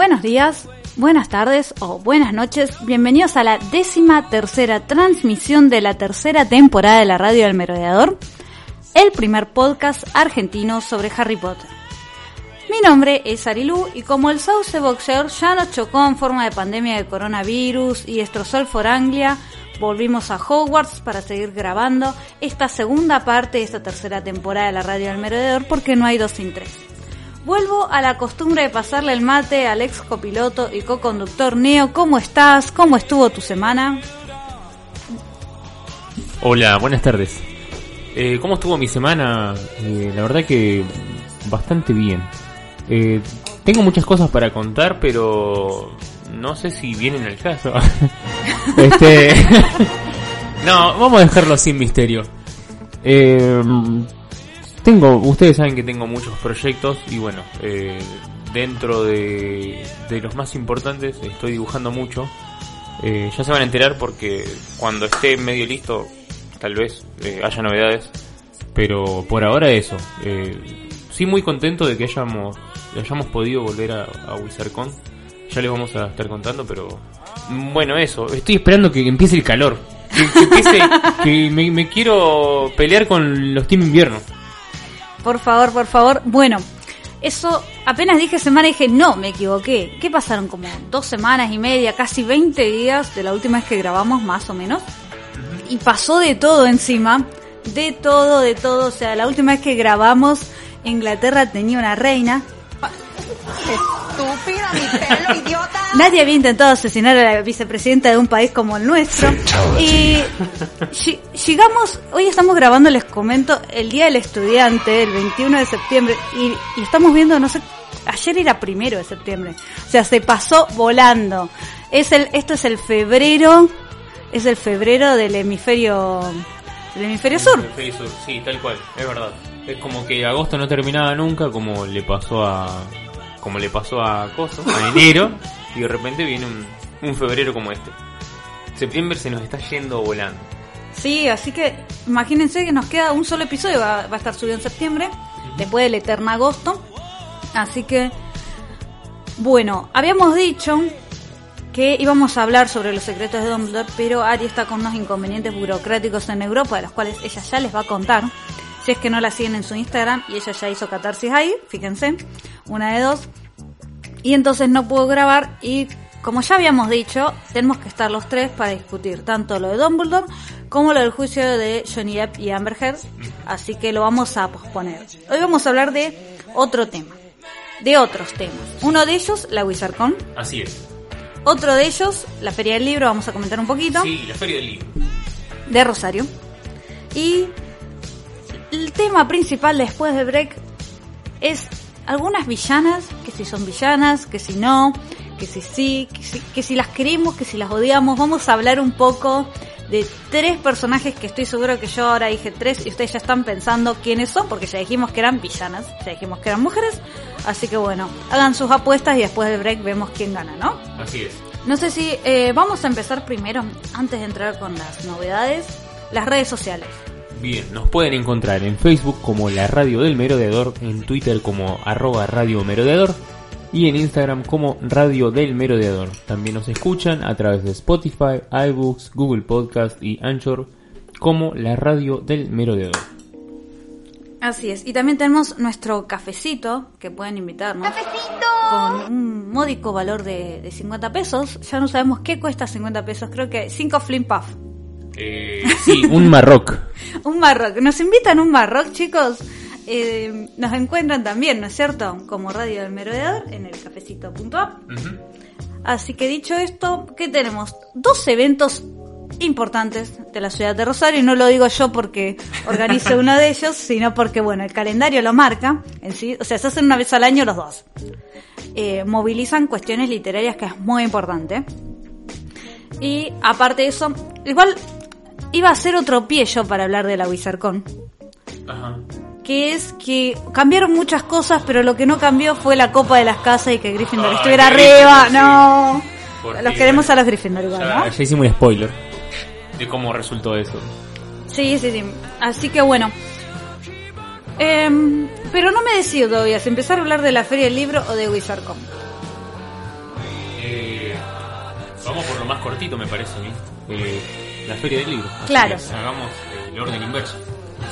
Buenos días, buenas tardes o buenas noches. Bienvenidos a la décima tercera transmisión de la tercera temporada de la Radio del Merodeador, el primer podcast argentino sobre Harry Potter. Mi nombre es Arilú y como el sauce boxeador ya nos chocó en forma de pandemia de coronavirus y destrozó el Foranglia, volvimos a Hogwarts para seguir grabando esta segunda parte de esta tercera temporada de la Radio del Merodeador porque no hay dos sin tres. Vuelvo a la costumbre de pasarle el mate al ex copiloto y co-conductor Neo. ¿Cómo estás? ¿Cómo estuvo tu semana? Hola, buenas tardes. Eh, ¿Cómo estuvo mi semana? Eh, la verdad que bastante bien. Eh, tengo muchas cosas para contar, pero no sé si vienen al caso. este, no, vamos a dejarlo sin misterio. Eh, tengo, ustedes saben que tengo muchos proyectos y bueno, eh, dentro de, de los más importantes estoy dibujando mucho. Eh, ya se van a enterar porque cuando esté medio listo tal vez eh, haya novedades, pero por ahora eso. Eh, sí muy contento de que hayamos, hayamos podido volver a, a WizardCon. Ya les vamos a estar contando, pero mm, bueno, eso. Estoy esperando que empiece el calor. Que, que empiece, que me, me quiero pelear con los Team Invierno. Por favor, por favor. Bueno, eso apenas dije semana y dije, no, me equivoqué. ¿Qué pasaron? Como dos semanas y media, casi 20 días de la última vez que grabamos, más o menos. Y pasó de todo encima. De todo, de todo. O sea, la última vez que grabamos, Inglaterra tenía una reina. Estúpida, mi pelo, idiota. Nadie había intentado asesinar a la vicepresidenta de un país como el nuestro. Y ll- llegamos, hoy estamos grabando, les comento, el Día del Estudiante, el 21 de septiembre, y, y estamos viendo, no sé, ayer era primero de septiembre. O sea, se pasó volando. Es el, esto es el febrero, es el febrero del hemisferio, del hemisferio sur. Hemisferio sur, sí, tal cual, es verdad. Es como que agosto no terminaba nunca, como le pasó a. como le pasó a Coso, a enero, y de repente viene un, un febrero como este. Septiembre se nos está yendo volando. Sí, así que imagínense que nos queda un solo episodio, va, va a estar subido en septiembre, después del eterno agosto. Así que, bueno, habíamos dicho que íbamos a hablar sobre los secretos de Dumbledore, pero Ari está con unos inconvenientes burocráticos en Europa, de los cuales ella ya les va a contar. Si es que no la siguen en su Instagram y ella ya hizo catarsis ahí, fíjense, una de dos. Y entonces no puedo grabar y como ya habíamos dicho, tenemos que estar los tres para discutir tanto lo de Dumbledore como lo del juicio de Johnny Depp y Amber Heard, así que lo vamos a posponer. Hoy vamos a hablar de otro tema, de otros temas. Uno de ellos, la WizardCon, Así es. otro de ellos, la Feria del Libro, vamos a comentar un poquito, Sí, la feria del libro. de Rosario. Y el tema principal después de Break es algunas villanas, que si son villanas, que si no, que si sí, que si, que si las queremos, que si las odiamos. Vamos a hablar un poco de tres personajes que estoy seguro que yo ahora dije tres y ustedes ya están pensando quiénes son, porque ya dijimos que eran villanas, ya dijimos que eran mujeres. Así que bueno, hagan sus apuestas y después del break vemos quién gana, ¿no? Así es. No sé si eh, vamos a empezar primero, antes de entrar con las novedades, las redes sociales. Bien, nos pueden encontrar en Facebook como La Radio del Merodeador, en Twitter como arroba Radio Merodeador y en Instagram como Radio del Merodeador. También nos escuchan a través de Spotify, iBooks, Google Podcast y Anchor como La Radio del Merodeador. Así es. Y también tenemos nuestro cafecito, que pueden invitarnos. ¡Cafecito! Con un módico valor de, de 50 pesos. Ya no sabemos qué cuesta 50 pesos. Creo que 5 Flim Puff. Eh, sí, un Marroc. un Marroc. Nos invitan a un Marroc, chicos. Eh, nos encuentran también, ¿no es cierto? Como Radio del Merodeador en el cafecito.app. Así que dicho esto, ¿qué tenemos? Dos eventos importantes de la ciudad de Rosario, y no lo digo yo porque organice uno de ellos, sino porque, bueno, el calendario lo marca en sí, o sea, se hacen una vez al año los dos. Eh, movilizan cuestiones literarias que es muy importante. Y aparte de eso, igual iba a ser otro pie yo para hablar de la Wizardcon. Ajá. Que es que cambiaron muchas cosas, pero lo que no cambió fue la copa de las casas y que Gryffindor estuviera arriba. no. los queremos a los Gryffindor igual, ¿no? Ya hicimos un spoiler de cómo resultó eso. Sí, sí, sí. Así que bueno. Em, pero no me decido todavía si empezar a hablar de la Feria del Libro o de WizardCon. Eh, vamos por lo más cortito, me parece eh, la Feria del Libro. claro. hagamos el orden inverso.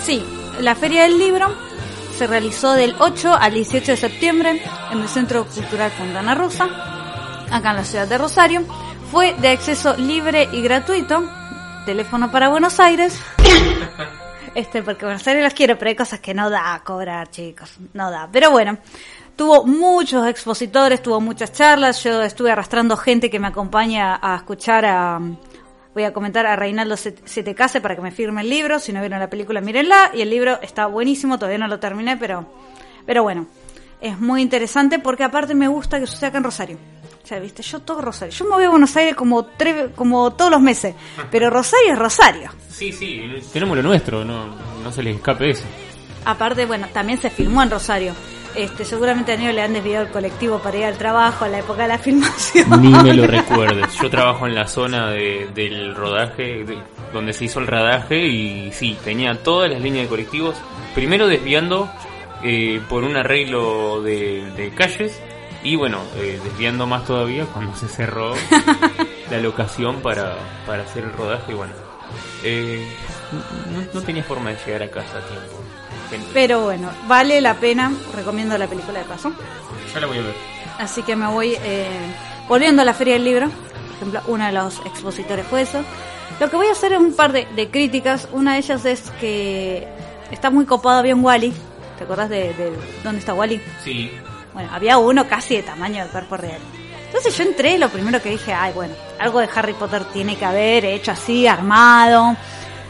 Sí, la Feria del Libro se realizó del 8 al 18 de septiembre en el Centro Cultural Fontana Rosa, acá en la ciudad de Rosario. Fue de acceso libre y gratuito teléfono para Buenos Aires. Este, porque Buenos Aires los quiero, pero hay cosas que no da a cobrar, chicos. No da. Pero bueno, tuvo muchos expositores, tuvo muchas charlas. Yo estuve arrastrando gente que me acompaña a escuchar a. Voy a comentar a Reinaldo Setecase para que me firme el libro. Si no vieron la película, mírenla. Y el libro está buenísimo, todavía no lo terminé, pero, pero bueno, es muy interesante porque aparte me gusta que suceda acá en Rosario viste, yo todo Rosario. Yo me voy a Buenos Aires como, como todos los meses, pero Rosario es Rosario. Sí, sí, tenemos lo nuestro, no, no se les escape eso. Aparte, bueno, también se filmó en Rosario. Este, seguramente a Neo le han desviado el colectivo para ir al trabajo a la época de la filmación. Ni me lo recuerdes. Yo trabajo en la zona del rodaje, donde se hizo el rodaje, y sí, tenía todas las líneas de colectivos. Primero desviando eh, por un arreglo de, de calles y bueno, eh, desviando más todavía cuando se cerró la locación para, para hacer el rodaje, bueno, eh, no, tenía forma de llegar a casa a tiempo. Pero bueno, vale la pena, recomiendo la película de paso. Ya la voy a ver. Así que me voy eh, volviendo a la Feria del Libro, por ejemplo, uno de los expositores fue eso. Lo que voy a hacer es un par de, críticas, una de ellas es que está muy copado bien Wally. ¿Te acordás de, de dónde está Wally? Sí. Bueno, había uno casi de tamaño del cuerpo real. Entonces yo entré lo primero que dije, ay, bueno, algo de Harry Potter tiene que haber, hecho así, armado.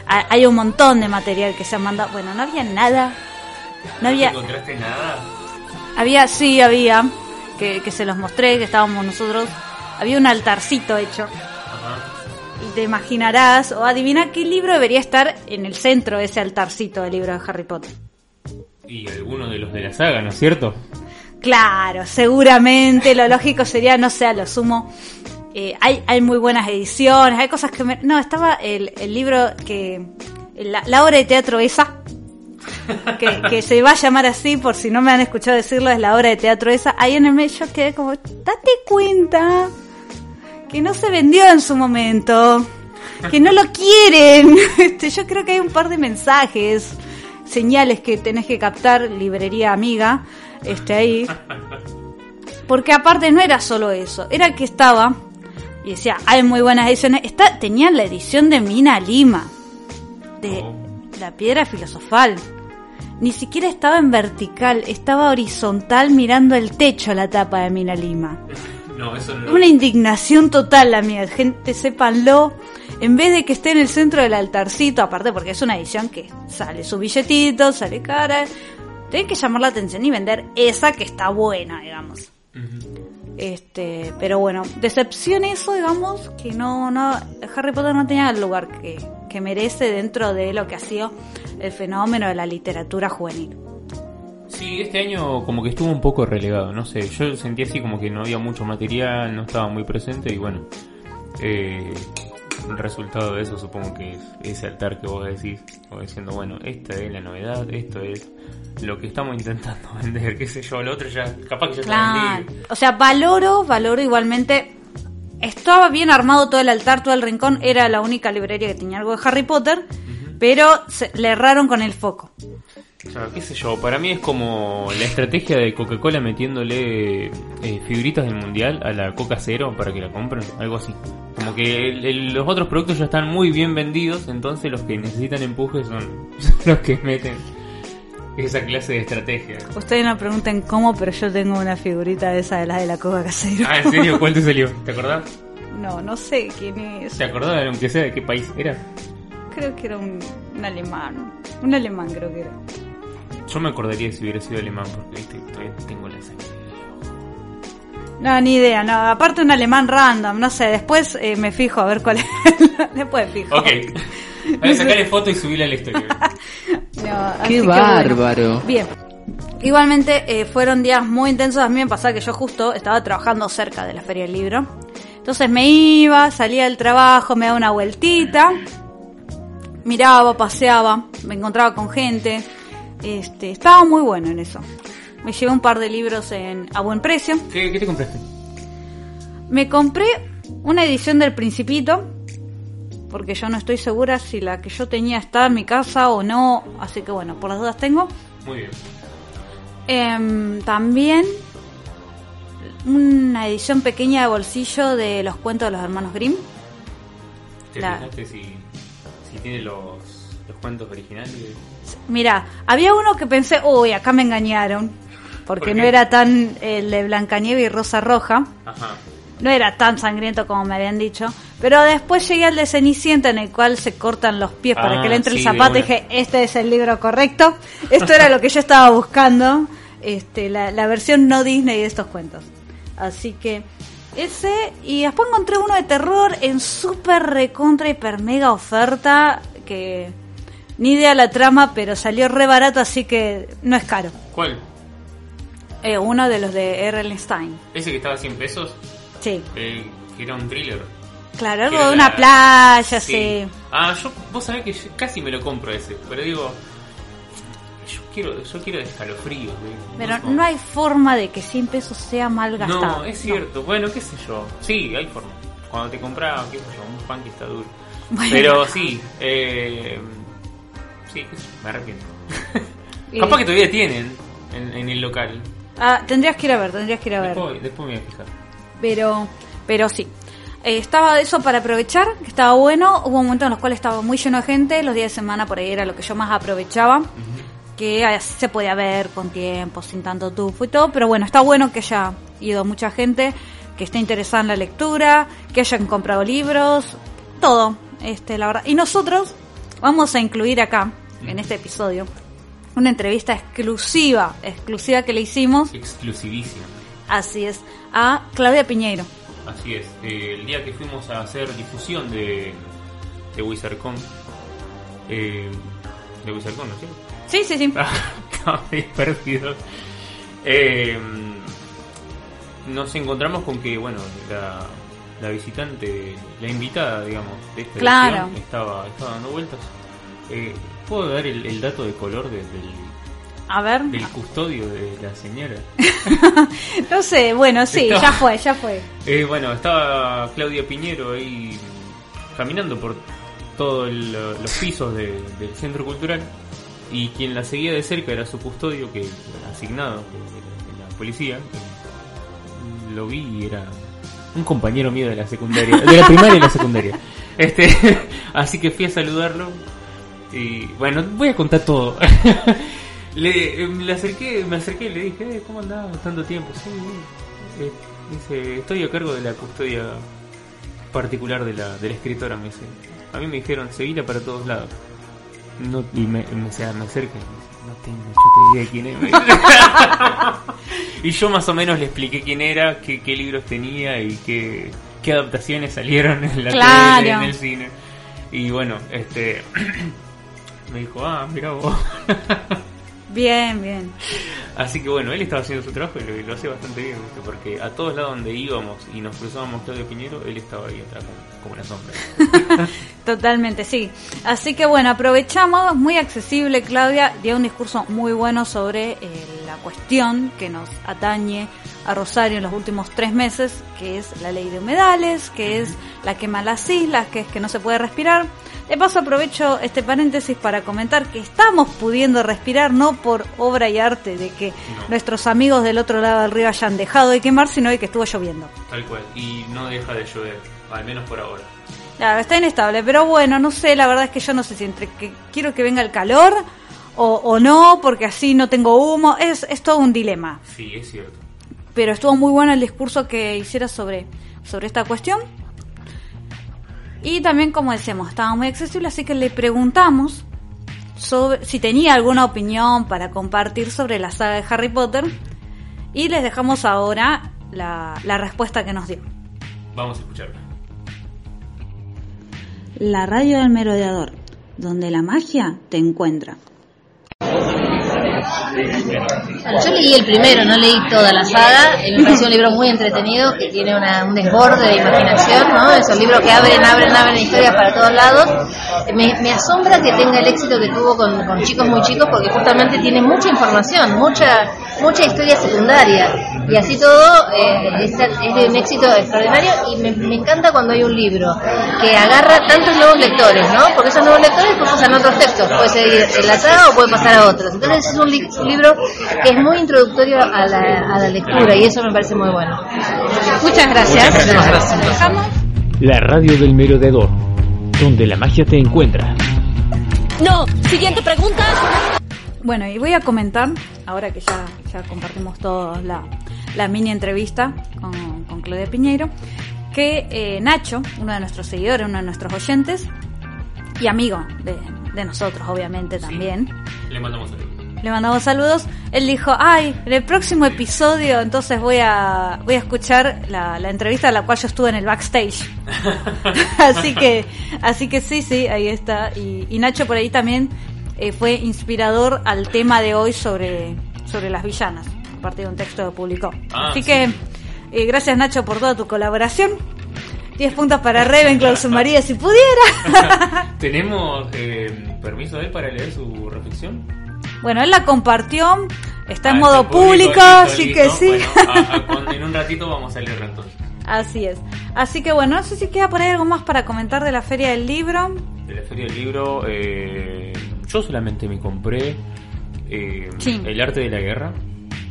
Hay un montón de material que se han mandado. Bueno, no había nada. No había... ¿Encontraste nada? Había, sí, había. Que, que se los mostré, que estábamos nosotros. Había un altarcito hecho. Y te imaginarás, o adivina qué libro debería estar en el centro de ese altarcito del libro de Harry Potter. Y alguno de los de la saga, ¿no es cierto? Claro, seguramente lo lógico sería, no sé, a lo sumo. Eh, hay, hay muy buenas ediciones, hay cosas que me... No, estaba el, el libro que... La, obra de teatro esa, que, que, se va a llamar así, por si no me han escuchado decirlo, es la obra de teatro esa. Ahí en el medio quedé como, date cuenta que no se vendió en su momento, que no lo quieren. Este, yo creo que hay un par de mensajes, señales que tenés que captar, librería amiga, este ahí. Porque aparte no era solo eso, era que estaba, y decía, hay muy buenas ediciones, está, tenían la edición de Mina Lima, de oh. la piedra filosofal. Ni siquiera estaba en vertical, estaba horizontal mirando el techo la tapa de Mina Lima. Una indignación total la mía, gente, sépanlo. En vez de que esté en el centro del altarcito, aparte porque es una edición que sale su billetito, sale cara, tienen que llamar la atención y vender esa que está buena, digamos. Este, pero bueno, decepción eso, digamos, que no, no, Harry Potter no tenía el lugar que, que merece dentro de lo que ha sido el fenómeno de la literatura juvenil. Sí, este año como que estuvo un poco relegado, no sé, yo sentí así como que no había mucho material, no estaba muy presente y bueno, eh, el resultado de eso supongo que es ese altar que vos decís, o diciendo, bueno, esta es la novedad, esto es lo que estamos intentando vender, qué sé yo, lo otro ya, capaz que ya claro. O sea, valoro, valoro igualmente. Estaba bien armado todo el altar, todo el rincón, era la única librería que tenía algo de Harry Potter, pero se, le erraron con el foco. O sea, qué sé yo, para mí es como la estrategia de Coca-Cola metiéndole eh, figuritas del mundial a la Coca Cero para que la compren, algo así. Como que el- el- los otros productos ya están muy bien vendidos, entonces los que necesitan empuje son los que meten esa clase de estrategia. Ustedes no pregunten cómo, pero yo tengo una figurita de esa de la de la coca casero. Ah, ¿en serio? ¿Cuál te salió? ¿Te acordás? No, no sé quién es. ¿Te acordás, aunque sea de qué país era? Creo que era un, un alemán. Un alemán creo que era. Yo me acordaría si hubiera sido alemán, porque viste, todavía tengo la sangre. No, ni idea, no. Aparte un alemán random, no sé. Después eh, me fijo a ver cuál es. después fijo. Ok. Voy a sacarle foto y subirla a la historia. No, así ¡Qué que bueno. bárbaro! Bien. Igualmente eh, fueron días muy intensos. A mí me pasaba que yo justo estaba trabajando cerca de la Feria del Libro. Entonces me iba, salía del trabajo, me daba una vueltita, miraba, paseaba, me encontraba con gente. Este, estaba muy bueno en eso. Me llevé un par de libros en, a buen precio. ¿Qué, qué te compraste? Me compré una edición del Principito, porque yo no estoy segura si la que yo tenía está en mi casa o no, así que bueno, por las dudas tengo. Muy bien. Em, también una edición pequeña de bolsillo de los cuentos de los hermanos Grimm. ¿Te La- fijaste si, si tiene los, los cuentos originales? Mira, había uno que pensé, uy, acá me engañaron, porque ¿Por no era tan el de Blancanieve y Rosa Roja. Ajá. No era tan sangriento como me habían dicho. Pero después llegué al de Cenicienta en el cual se cortan los pies para Ah, que le entre sí, el zapato. Y dije, este es el libro correcto. Esto era lo que yo estaba buscando. Este, la, la versión no Disney de estos cuentos. Así que ese. Y después encontré uno de terror en super recontra hiper mega oferta. Que ni idea la trama, pero salió re barato, así que no es caro. ¿Cuál? Eh, uno de los de R.L. Stein. ¿Ese que estaba a 100 pesos? Sí. Eh, que era un thriller. Claro, algo de una la- playa, sí. Ah, yo, vos sabés que yo casi me lo compro ese, pero digo, yo quiero, yo quiero de escalofrío. güey. Pero no hay forma de que 100 pesos sea mal gastado. No, es cierto. Bueno, qué sé yo. Sí, hay forma. Cuando te compras, qué sé yo, un pan que está duro. Bueno. Pero sí, eh, sí, me arrepiento. Capaz que todavía tienen en, en el local. Ah, tendrías que ir a ver, tendrías que ir a ver. Después, después me voy a fijar. Pero, pero sí. Eh, estaba eso para aprovechar, que estaba bueno. Hubo momentos en los cuales estaba muy lleno de gente. Los días de semana por ahí era lo que yo más aprovechaba. Que así se podía ver con tiempo, sin tanto tufo y todo. Pero bueno, está bueno que haya ido mucha gente, que esté interesada en la lectura, que hayan comprado libros, todo. Este, la verdad. Y nosotros vamos a incluir acá, en este episodio, una entrevista exclusiva, exclusiva que le hicimos, Exclusivísimo. así es, a Claudia Piñeiro. Así es. Eh, el día que fuimos a hacer difusión de, de WizardCon. Eh, de WizardCon, ¿no es cierto? Sí, sí, sí. Estaba medio perdido. Eh, nos encontramos con que, bueno, la, la visitante, la invitada, digamos, de esta Claro. edición estaba, estaba dando vueltas. Eh, ¿Puedo dar el, el dato de color de- del, A ver. del custodio de la señora? No sé, bueno, sí, Estaba- ya fue, ya fue. Eh, bueno, estaba Claudia Piñero ahí caminando por todos los pisos de- del centro cultural y quien la seguía de cerca era su custodio que asignado de la, policía. que Lo vi y era un compañero mío de la secundaria, de la primaria y la secundaria. Este, así que fui a saludarlo y bueno, voy a contar todo. Le, eh, le acerqué, me acerqué y le dije, eh, ¿cómo andás? Tanto tiempo. Sí. Eh, dice, estoy a cargo de la custodia particular de la, de la escritora, me dice. A mí me dijeron, seguila para todos lados. No, y me, me, me dice, no tengo idea de quién dice. y yo más o menos le expliqué quién era, qué, qué libros tenía y qué, qué adaptaciones salieron en la Claro. tele, en el cine. Y bueno, este me dijo, ah, mira vos. Bien, bien. Así que bueno, él estaba haciendo su trabajo y lo, lo hace bastante bien, ¿viste? porque a todos lados donde íbamos y nos cruzábamos Claudio Piñero, él estaba ahí atrás como, como una sombra. Totalmente, sí. Así que bueno, aprovechamos, muy accesible, Claudia dio un discurso muy bueno sobre eh, la cuestión que nos atañe a Rosario en los últimos tres meses, que es la ley de humedales, que es la quema las islas, que es que no se puede respirar. De paso aprovecho este paréntesis para comentar que estamos pudiendo respirar no por obra y arte de que nuestros amigos del otro lado del río hayan dejado de quemar, sino de que estuvo lloviendo. Tal cual, y no deja de llover, al menos por ahora. Claro, está inestable, pero bueno, no sé, la verdad es que yo no sé si entre que quiero que venga el calor o, o no, porque así no tengo humo, es, es todo un dilema. Sí, es cierto. Pero estuvo muy bueno el discurso que hiciera sobre, sobre esta cuestión. Y también, como decíamos, estaba muy accesible, así que le preguntamos sobre si tenía alguna opinión para compartir sobre la saga de Harry Potter. Y les dejamos ahora la, la respuesta que nos dio. Vamos a escucharla. La radio del merodeador, donde la magia te encuentra. Yo leí el primero, no leí toda la saga, y me pareció un libro muy entretenido, que tiene una- un desborde de imaginación, ¿no? Esos libros que abren, abren, abren historias para todos lados. Me, asombra que tenga el éxito que tuvo con chicos muy chicos, porque justamente tiene mucha información, mucha mucha historia secundaria, y así todo eh, es, es de un éxito extraordinario, y me, me encanta cuando hay un libro que agarra tantos nuevos lectores, ¿no? Porque esos nuevos lectores pasan a otros textos, puede ser en la saga o puede pasar a otros. Entonces es un, li- un libro que es muy introductorio a la, a la lectura y eso me parece muy bueno. Muchas gracias. Dejamos La radio del merodeador, donde la magia te encuentra. No, siguiente pregunta. Bueno, y voy a comentar, ahora que ya, ya compartimos todos la, la mini entrevista con, con Claudia Piñeiro, que eh, Nacho, uno de nuestros seguidores, uno de nuestros oyentes, y amigo de, de nosotros, obviamente también, Le mandamos saludos. le mandamos saludos, él dijo, ay, en el próximo episodio entonces voy a, voy a escuchar la, la entrevista a la cual yo estuve en el backstage. así que, así que sí, sí, ahí está. Y, y Nacho por ahí también eh, fue inspirador al tema de hoy sobre, sobre las villanas, a partir de un texto que publicó. Ah, así sí. que, eh, gracias Nacho por toda tu colaboración. 10 puntos para Ravenclaw, su María, si pudiera. ¿Tenemos eh, permiso de él para leer su reflexión? bueno, él la compartió, está en Ah, modo público, así que sí. Bueno, a- a- con- en un ratito vamos a leerla entonces. Así es. Así que bueno, no sé si queda por ahí algo más para comentar de la Feria del Libro. De la Feria del Libro, eh, yo solamente me compré eh, Sí. El Arte de la Guerra,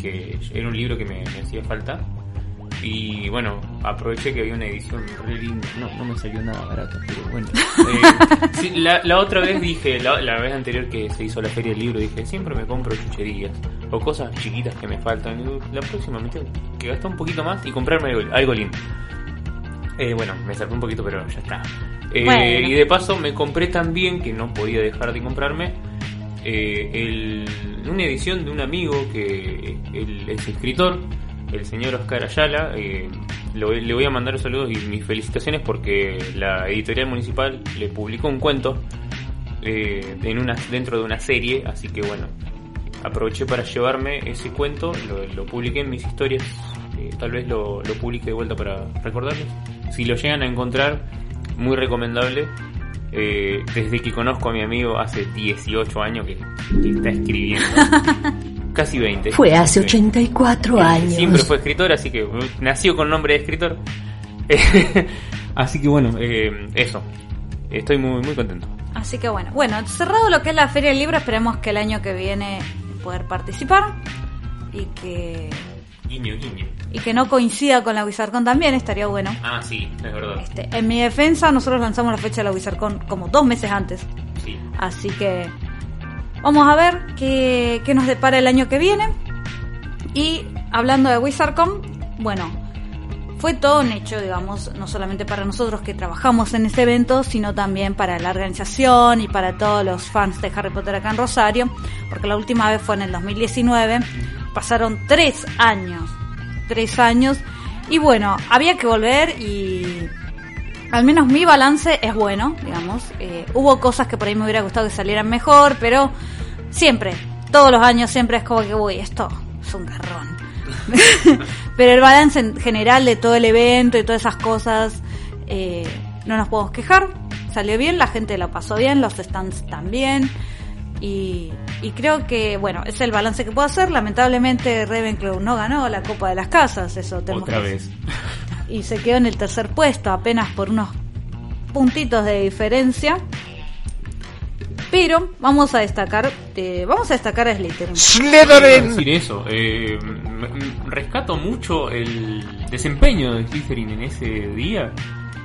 que era un libro que me, me hacía falta. Y bueno, aproveché que había una edición re linda. No, no me salió nada barato, pero bueno. Eh, sí, la, la otra vez dije, la, la vez anterior que se hizo la Feria del Libro, dije, siempre me compro chucherías o cosas chiquitas que me faltan. Y la próxima me tengo que gastar un poquito más y comprarme algo, algo lindo. Eh, bueno, me salté un poquito, pero ya está. Eh, Bueno. Y de paso me compré también, que no podía dejar de comprarme, eh, el- una edición de un amigo que él es escritor, el señor Oscar Ayala. eh, le, voy, le voy a mandar saludos y mis felicitaciones porque la editorial municipal le publicó un cuento en una, dentro de una serie, así que bueno, aproveché para llevarme ese cuento, lo, lo publiqué en mis historias, tal vez lo, lo publique de vuelta para recordarles. Si lo llegan a encontrar, muy recomendable. eh, desde que conozco a mi amigo hace 18 años que, que está escribiendo. Casi 20. Fue hace Sí. 84 años. Siempre fue escritor, así que uh, nació con nombre de escritor. así que bueno, eh, eso. Estoy muy, muy contento. Así que bueno, bueno, cerrado lo que es la Feria del Libro, esperemos que el año que viene poder participar y que Guiño, guiño. Y que no coincida con la WizardCon también, estaría bueno. Ah, sí, es verdad. Este, en mi defensa, nosotros lanzamos la fecha de la WizardCon como dos meses antes, Sí. así que vamos a ver qué, qué nos depara el año que viene. Y hablando de WizardCon, bueno, fue todo un hecho, digamos, no solamente para nosotros que trabajamos en ese evento, sino también para la organización y para todos los fans de Harry Potter acá en Rosario, porque la última vez fue en el 2019, pasaron tres años, tres años, y bueno, había que volver y al menos mi balance es bueno, digamos. Eh, hubo cosas que por ahí me hubiera gustado que salieran mejor, pero siempre, todos los años siempre es como que, uy, esto es un garrón. pero el balance en general de todo el evento y todas esas cosas, eh, no nos podemos quejar. Salió bien, la gente la pasó bien, los stands también. Y, y creo que, bueno, es el balance que puedo hacer. Lamentablemente Ravenclaw no ganó la Copa de las Casas, eso tenemos Otra que- vez. Y se quedó en el tercer puesto, apenas por unos puntitos de diferencia. Pero vamos a destacar, eh, vamos a destacar a Slytherin. A decir eso. eh, rescato mucho el desempeño de Slytherin en ese día.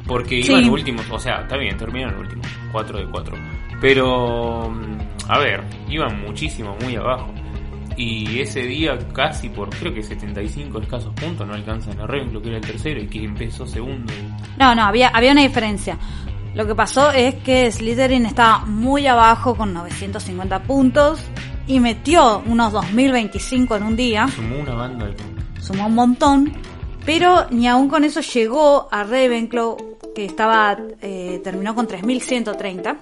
Porque Sí. iban últimos, o sea, está bien, terminaron últimos, 4 de 4. Pero, mm, a ver, iban muchísimo, muy abajo. Y ese día casi por creo que 75 escasos puntos no alcanzan a Ravenclaw que era el tercero y que empezó segundo. No, no, había, había una diferencia. Lo que pasó es que Slytherin estaba muy abajo con 950 puntos y metió unos 2025 en un día, Sumó una banda sumó un montón, pero ni aún con eso llegó a Ravenclaw, que estaba eh, terminó con 3130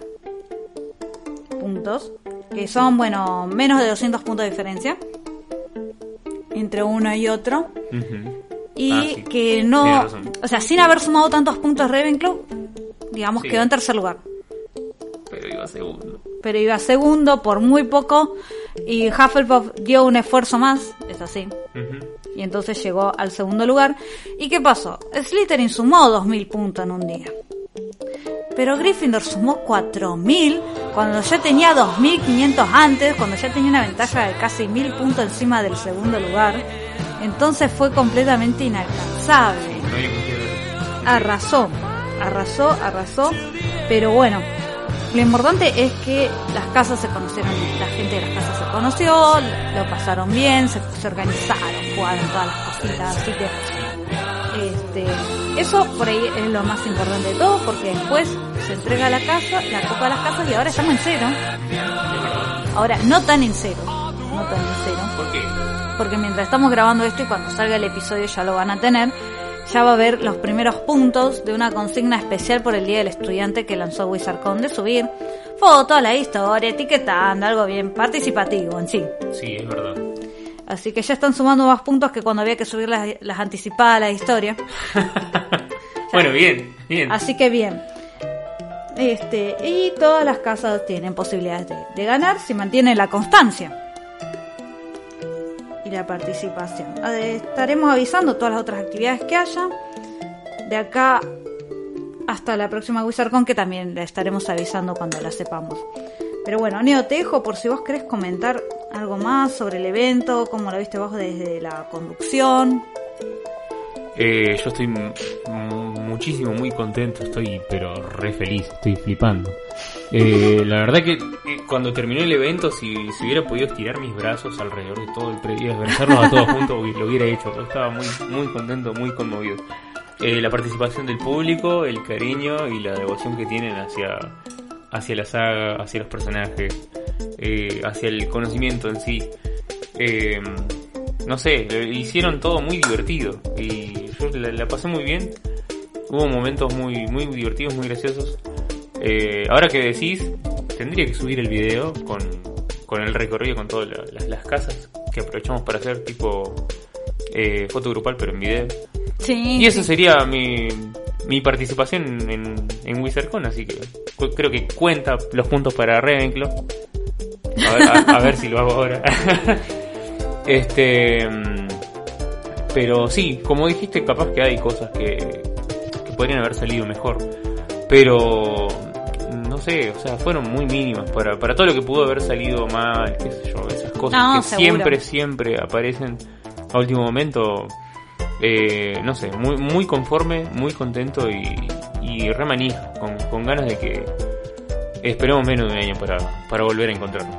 puntos, que son, bueno, menos de 200 puntos de diferencia entre uno y otro. Y Ah, sí. que no, o sea, sin haber sumado tantos puntos Ravenclaw, digamos Sí. quedó en tercer lugar. Pero iba segundo. Pero iba segundo por muy poco y Hufflepuff dio un esfuerzo más, es así. Y entonces llegó al segundo lugar. ¿Y qué pasó? Slytherin sumó 2000 puntos en un día. Pero Gryffindor sumó 4000 cuando ya tenía 2500 antes, cuando ya tenía una ventaja de casi 1000 puntos encima del segundo lugar. Entonces fue completamente inalcanzable. Arrasó, arrasó, arrasó, pero bueno, lo importante es que las casas se conocieron, la gente de las casas se conoció, lo pasaron bien, se, se organizaron, jugaron todas las cositas, así que este, eso por ahí es lo más importante de todo, porque después se entrega la casa, la copa de las casas y ahora estamos en cero. Ahora, no tan en cero, no tan en cero ¿Por qué? porque mientras estamos grabando esto y cuando salga el episodio ya lo van a tener, ya va a haber los primeros puntos de una consigna especial por el Día del Estudiante que lanzó WizardCon de subir fotos, la historia, etiquetando, algo bien participativo en sí. Sí, es verdad. Así que ya están sumando más puntos que cuando había que subir las, las anticipadas a la historia. Bueno, bien, bien. Así que bien. Este, y todas las casas tienen posibilidades de, de ganar si mantienen la constancia y la participación. Estaremos avisando todas las otras actividades que haya. De acá hasta la próxima WizardCon que también la estaremos avisando cuando la sepamos. Pero bueno, Neo, te dejo por si vos querés comentar algo más sobre el evento, cómo lo viste vos desde la conducción. Eh, yo estoy muchísimo, muy contento, estoy pero re feliz, estoy flipando. Eh, la verdad que eh, cuando terminó el evento, si, si hubiera podido estirar mis brazos alrededor de todo el predio y abrazarlos a todos juntos, lo hubiera hecho. Yo estaba muy, muy contento, muy conmovido. Eh, la participación del público, el cariño y la devoción que tienen hacia, hacia la saga, hacia los personajes, eh, hacia el conocimiento en sí. Eh, no sé, hicieron todo muy divertido y yo la, la pasé muy bien. Hubo momentos muy, muy divertidos, muy graciosos. Eh, ahora que decís, tendría que subir el video con, con el recorrido, con todas la- las, las casas que aprovechamos para hacer tipo eh, foto grupal, pero en video. Sí. Y eso sería mi, mi participación en, en WizardCon, así que creo que cuenta los puntos para Ravenclaw. A ver, a- a ver si lo hago ahora. este. Pero sí, como dijiste, capaz que hay cosas que, que podrían haber salido mejor. Pero. No sé, o sea, fueron muy mínimas para, para todo lo que pudo haber salido mal, qué sé yo, esas cosas No, que seguro. siempre, siempre aparecen a último momento. Eh, no sé, muy, muy conforme, muy contento y, y re con, con ganas de que esperemos menos de un año para, para volver a encontrarnos.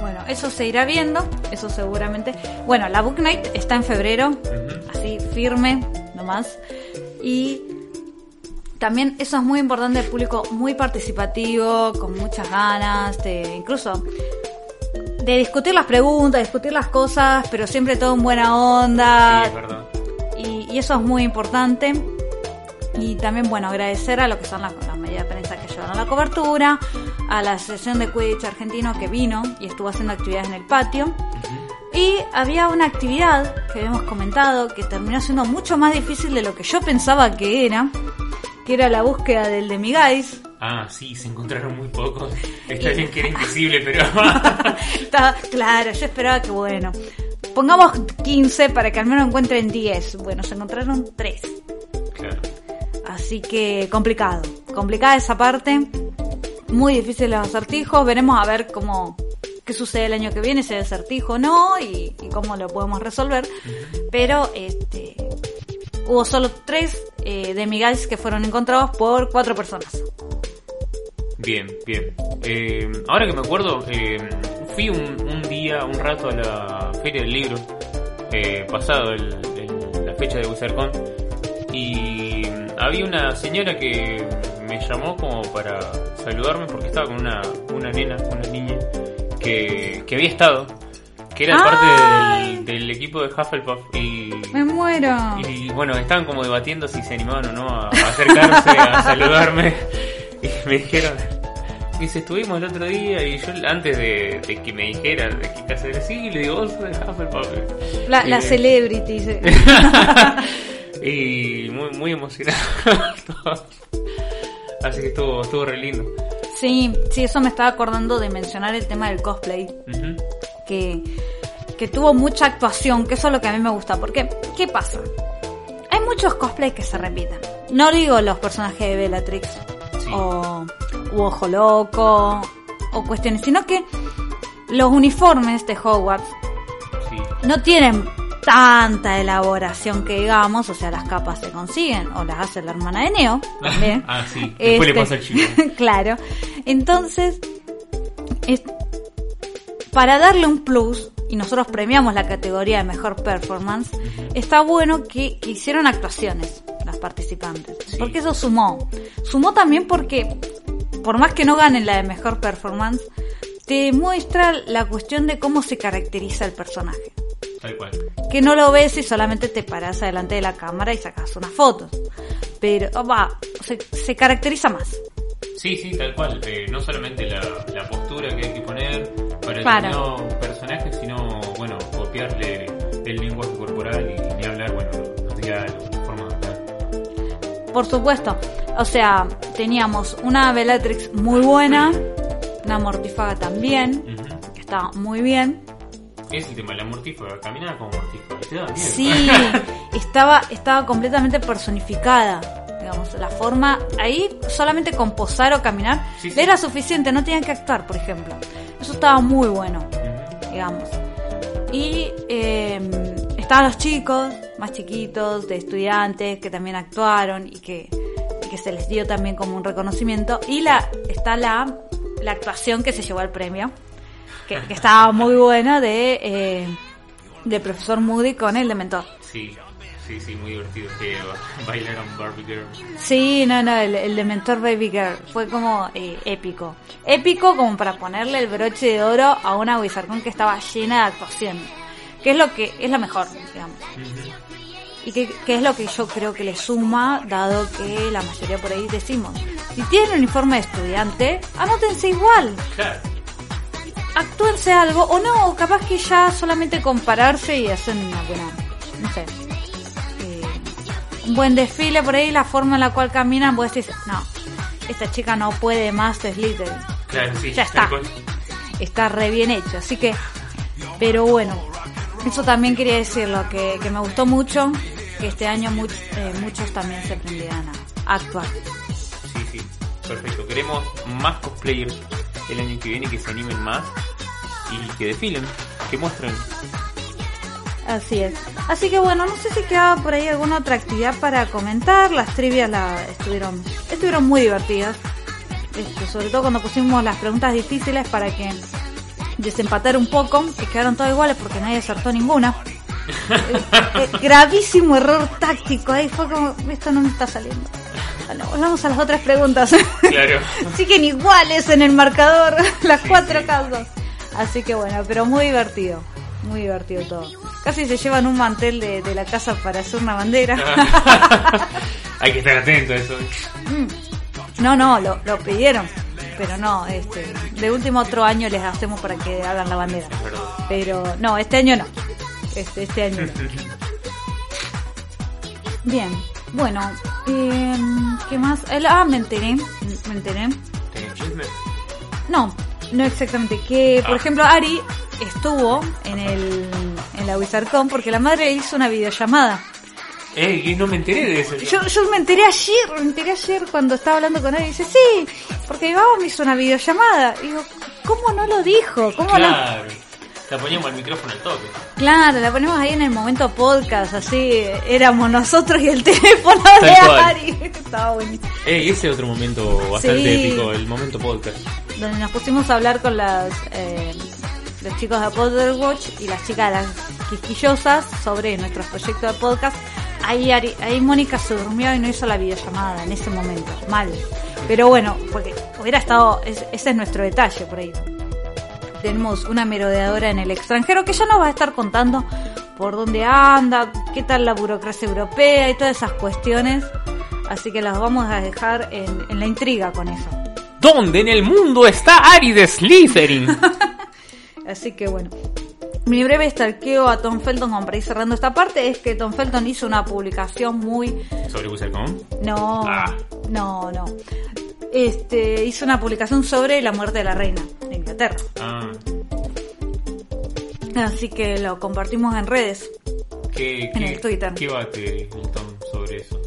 Bueno, eso se irá viendo, eso seguramente. Bueno, la Book Night está en febrero, así firme nomás. Y también eso es muy importante, el público muy participativo, con muchas ganas, de incluso de discutir las preguntas, discutir las cosas, pero siempre todo en buena onda. Sí, es verdad. Y, eso es muy importante. Y también, bueno, agradecer a lo que son las, las medidas de prensa que llevaron la cobertura, a la Asociación de Quidditch argentino que vino y estuvo haciendo actividades en el patio. Y había una actividad que habíamos comentado que terminó siendo mucho más difícil de lo que yo pensaba que era, que era la búsqueda del Demiguise, Ah, sí, se encontraron muy pocos. Está bien que era invisible, pero... Está, claro, yo esperaba que bueno. Pongamos 15 para que al menos encuentren 10. Bueno, se encontraron 3. claro. Así que complicado. Complicada esa parte. Muy difícil los acertijos. Veremos a ver cómo qué sucede el año que viene, si hay acertijo o no, y, y cómo lo podemos resolver. Pero este hubo solo tres eh, demigods que fueron encontrados por cuatro personas. Bien, bien. Eh, ahora que me acuerdo, eh, fui un, un día, un rato a la Feria del Libro, eh, pasado el, el- la fecha de Wizardcon, y había una señora que me llamó como para saludarme porque estaba con una, una nena, una niña, que, que había estado, que era parte del equipo de Hufflepuff, y, Me muero. y bueno, estaban como debatiendo si se animaban o no a, a acercarse a saludarme. Y me dijeron, dice, estuvimos el otro día y yo antes de, de que me dijeran de qué era, sí, le digo, vos sos Hufflepuff. La, la Y- celebrity. y muy, muy emocionado. Así que estuvo, estuvo re lindo. Sí, sí, eso me estaba acordando de mencionar el tema del cosplay. Que, que tuvo mucha actuación, que eso es lo que a mí me gusta. Porque, ¿qué pasa? Hay muchos cosplays que se repiten. No digo los personajes de Bellatrix Sí. o u Ojo Loco o cuestiones, sino que los uniformes de Hogwarts Sí. no tienen tanta elaboración que digamos, o sea, las capas se consiguen o las hace la hermana de Neo también. Ah, sí. Después le pasa al chico. claro. Entonces, es- para darle un plus, y nosotros premiamos la categoría de mejor performance, está bueno que, que hicieron actuaciones las participantes. Sí. Porque eso sumó. Sumó también porque, por más que no ganen la de mejor performance, te muestra la cuestión de cómo se caracteriza el personaje Tal cual. que no lo ves y solamente te paras adelante de la cámara y sacas unas fotos. Pero oh, va, se, se caracteriza más. Sí, sí, tal cual. Eh, no solamente la, la postura que hay que poner para Claro. determinado personaje, sino, bueno, copiarle el lenguaje corporal y ni hablar, bueno, los diálogos, la forma de hablar. Por supuesto. O sea, teníamos una Bellatrix muy buena, una Mortífaga también, que estaba muy bien. Es el tema, la mortífaga, caminaba como mortífaga. Sí, estaba, estaba completamente personificada. Digamos, la forma ahí solamente con posar o caminar Sí, sí. era suficiente, no tenían que actuar, por ejemplo. Eso estaba muy bueno. Digamos. Y eh, estaban los chicos más chiquitos, de estudiantes, que también actuaron y que, que se les dio también como un reconocimiento. Y la está la, la actuación que se llevó al premio, que, que estaba muy buena, de, eh, de profesor Moody con el Dementor. Sí, sí, sí, muy divertido que bailaron Barbie Girl. Sí, no, no, el, el Dementor Baby Girl fue como eh, épico. Épico como para ponerle el broche de oro a una Wizardcon que estaba llena de actuación. Que es lo que es lo mejor, digamos. Y que, que es lo que yo creo que le suma, dado que la mayoría por ahí decimos, si tienen uniforme de estudiante, anótense igual, actúense algo, o no, o capaz que ya solamente compararse y hacen una buena, no sé, eh, un buen desfile por ahí, la forma en la cual caminan, vos decís, no, esta chica no puede más. Claro, sí, Ya está. Está re bien hecho, así que, pero bueno, eso también quería decirlo, que, que me gustó mucho, que este año much- eh, muchos también se aprendieran a actuar. Sí, sí, perfecto. Queremos más cosplayers el año que viene que se animen más y que desfilen, que muestren. Así es. Así que bueno, no sé si quedaba por ahí alguna otra actividad para comentar. Las trivias la estuvieron, estuvieron muy divertidas. Este, sobre todo cuando pusimos las preguntas difíciles para que desempatar un poco, que quedaron todas iguales porque nadie acertó ninguna. Eh, gravísimo error táctico ahí fue como esto no me está saliendo. Bueno, volvamos a las otras preguntas. Claro. Siguen iguales en el marcador las cuatro casos. Así que bueno, pero muy divertido. Muy divertido todo. Casi se llevan un mantel de, de la casa para hacer una bandera. Hay que estar atento a eso. no, no, lo, lo pidieron. Pero no, este, de último otro año les hacemos para que hagan la bandera. Pero no, este año no. Este, este año no. Bien. Bueno, eh, ¿qué más? Ah, me enteré, me enteré. ¿Tenés chisme? No, no exactamente. Que, por Ah. ejemplo, Ari estuvo en el en la WizardCon porque la madre hizo una videollamada. Eh, y no me enteré de eso. Yo, yo me enteré ayer, me enteré ayer cuando estaba hablando con él y dice, sí, porque mi mamá me hizo una videollamada. Y digo, ¿cómo no lo dijo? ¿Cómo no? La poníamos al micrófono al toque. Claro, la ponemos ahí en el momento podcast, así éramos nosotros y el teléfono Tal de cual. Ari. Estaba buenísimo. Eh, ese otro momento bastante Sí. épico, el momento podcast. Donde nos pusimos a hablar con las eh, los chicos de Potterwatch y las chicas de las quisquillosas sobre nuestros proyectos de podcast. Ahí, Ari- ahí Mónica se durmió y no hizo la videollamada en ese momento. Mal. Pero bueno, porque hubiera estado, es- ese es nuestro detalle por ahí. Tenemos una merodeadora en el extranjero que ya nos va a estar contando por dónde anda, qué tal la burocracia europea y todas esas cuestiones. Así que las vamos a dejar en, en la intriga con eso. ¿Dónde en el mundo está Ari de Slytherin? Así que bueno. Mi breve estalqueo a Tom Felton, para ir cerrando esta parte, es que Tom Felton hizo una publicación muy... ¿Sobre? No, Ah. no, no. Este, hizo una publicación sobre la muerte de la reina de Inglaterra. Ah, Así que lo compartimos en redes. ¿qué, En qué, el Twitter. ¿Qué bate sobre eso?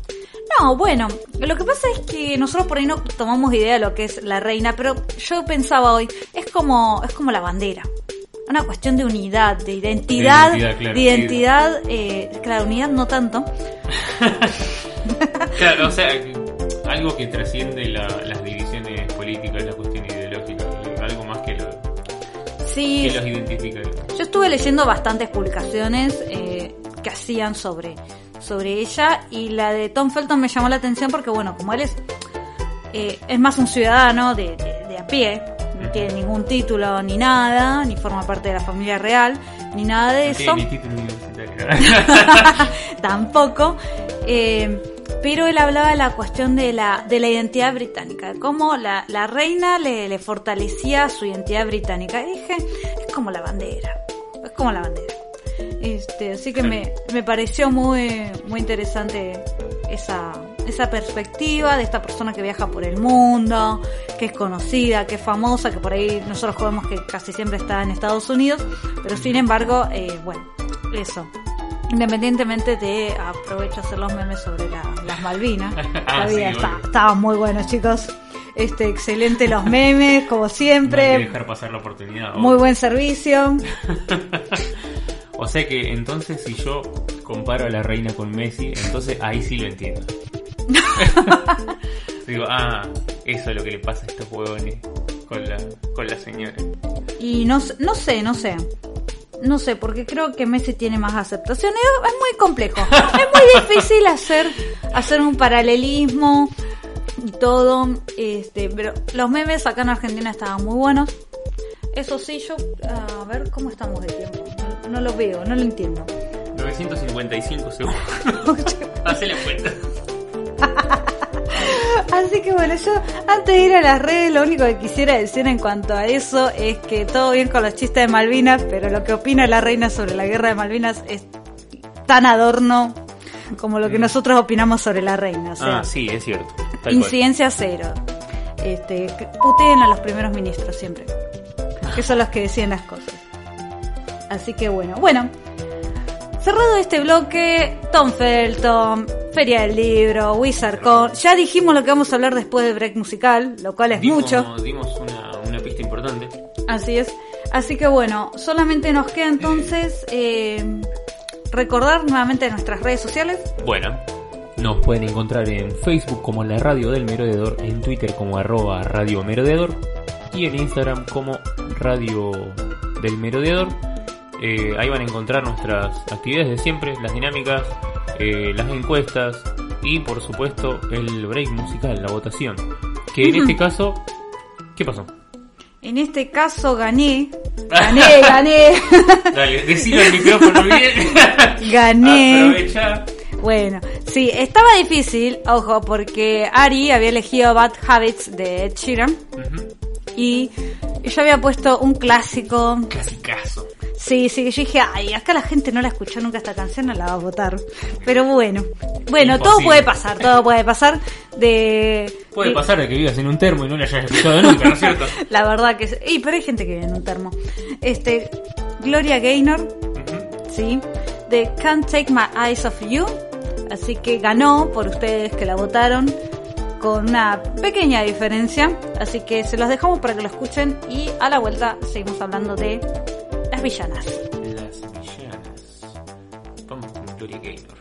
No, bueno, lo que pasa es que nosotros por ahí no tomamos idea de lo que es la reina, pero yo pensaba hoy, es como, es como la bandera. Una cuestión de unidad, de identidad, De identidad, claro, de identidad, eh, claro, unidad no tanto, Claro, o sea, algo que trasciende la- las divisiones políticas, la cuestión ideológica, algo más que, lo, Sí, que los identifica. yo estuve leyendo bastantes publicaciones eh, que hacían sobre, sobre ella y la de Tom Felton me llamó la atención porque, bueno, como él es, eh, es más un ciudadano de, de- de a pie, no tiene ningún título ni nada, ni forma parte de la familia real, ni nada de No eso, tiene ni título universitario. tampoco. eh, pero él hablaba de la cuestión de la, de la identidad británica, de cómo la, la reina le, le fortalecía su identidad británica. Y dije, es como la bandera, es como la bandera. Este, así que me, me pareció muy, muy interesante esa, esa perspectiva de esta persona que viaja por el mundo, que es conocida, que es famosa, que por ahí nosotros sabemos que casi siempre está en Estados Unidos, pero sin embargo, eh, bueno, eso. Independientemente de aprovecho a hacer los memes sobre la- las Malvinas. Ah, Todavía sí, estaban muy buenos, chicos. Este, excelente los memes, como No hay que siempre. dejar pasar la oportunidad. Muy buen servicio. O sea que entonces si yo comparo a la reina con Messi, entonces ahí sí lo entiendo. Digo, ah, eso es lo que le pasa a estos huevones con la, con la señora. Y no, no sé, no sé. No sé, porque creo que Messi tiene más aceptación. Es, muy complejo. Es muy difícil hacer, hacer un paralelismo y todo. Este, pero los memes acá en Argentina estaban muy buenos. Eso sí, yo. A ver, ¿cómo estamos de tiempo? No, no lo veo, no lo entiendo. 955 segundos. Hace la cuenta. Así que bueno, yo antes de ir a las redes, lo único que quisiera decir en cuanto a eso es que todo bien con los chistes de Malvinas, pero lo que opina la reina sobre la guerra de Malvinas es tan adorno como lo que nosotros opinamos sobre la reina. O sea, Mm. Ah, sí, es cierto. Incidencia cero. Este, puteen a los primeros ministros siempre, que son los que deciden las cosas. Así que bueno, bueno. Cerrado este bloque, Tom Felton, Feria del Libro, WizardCon. Ya dijimos lo que vamos a hablar después del break musical, lo cual es Dimos- mucho. Dimos una, una pista importante. Así es. Así que bueno, solamente nos queda entonces eh, recordar nuevamente nuestras redes sociales. Bueno, nos pueden encontrar en Facebook como la Radio del Merodeador, en Twitter como arroba Radio Merodeador y en Instagram como Radio del Merodeador. Eh, ahí van a encontrar nuestras actividades de siempre, las dinámicas, eh, las encuestas y por supuesto el break musical, la votación. Que en este caso, ¿qué pasó? En este caso gané. Gané, gané. Dale, decilo al micrófono bien. Gané. Aprovecha. Bueno, sí, estaba difícil, ojo, porque Ari había elegido Bad Habits de Ed Sheeran y yo había puesto un clásico. Clasicazo. Sí, sí, yo dije, ay, acá la gente no la escuchó nunca esta canción, no la va a votar. Pero bueno, bueno, todo puede pasar, todo puede pasar. De Puede de- pasar de que vivas en un termo y no le hayas escuchado nunca, ¿no es cierto? La verdad que es. Y pero hay gente que vive en un termo. Este, Gloria Gaynor, sí, de Can't Take My Eyes Off You. Así que ganó por ustedes que la votaron con una pequeña diferencia. Así que se los dejamos para que lo escuchen y a la vuelta seguimos hablando de las villanas. Las villanas. Vamos con Gloria Gaynor.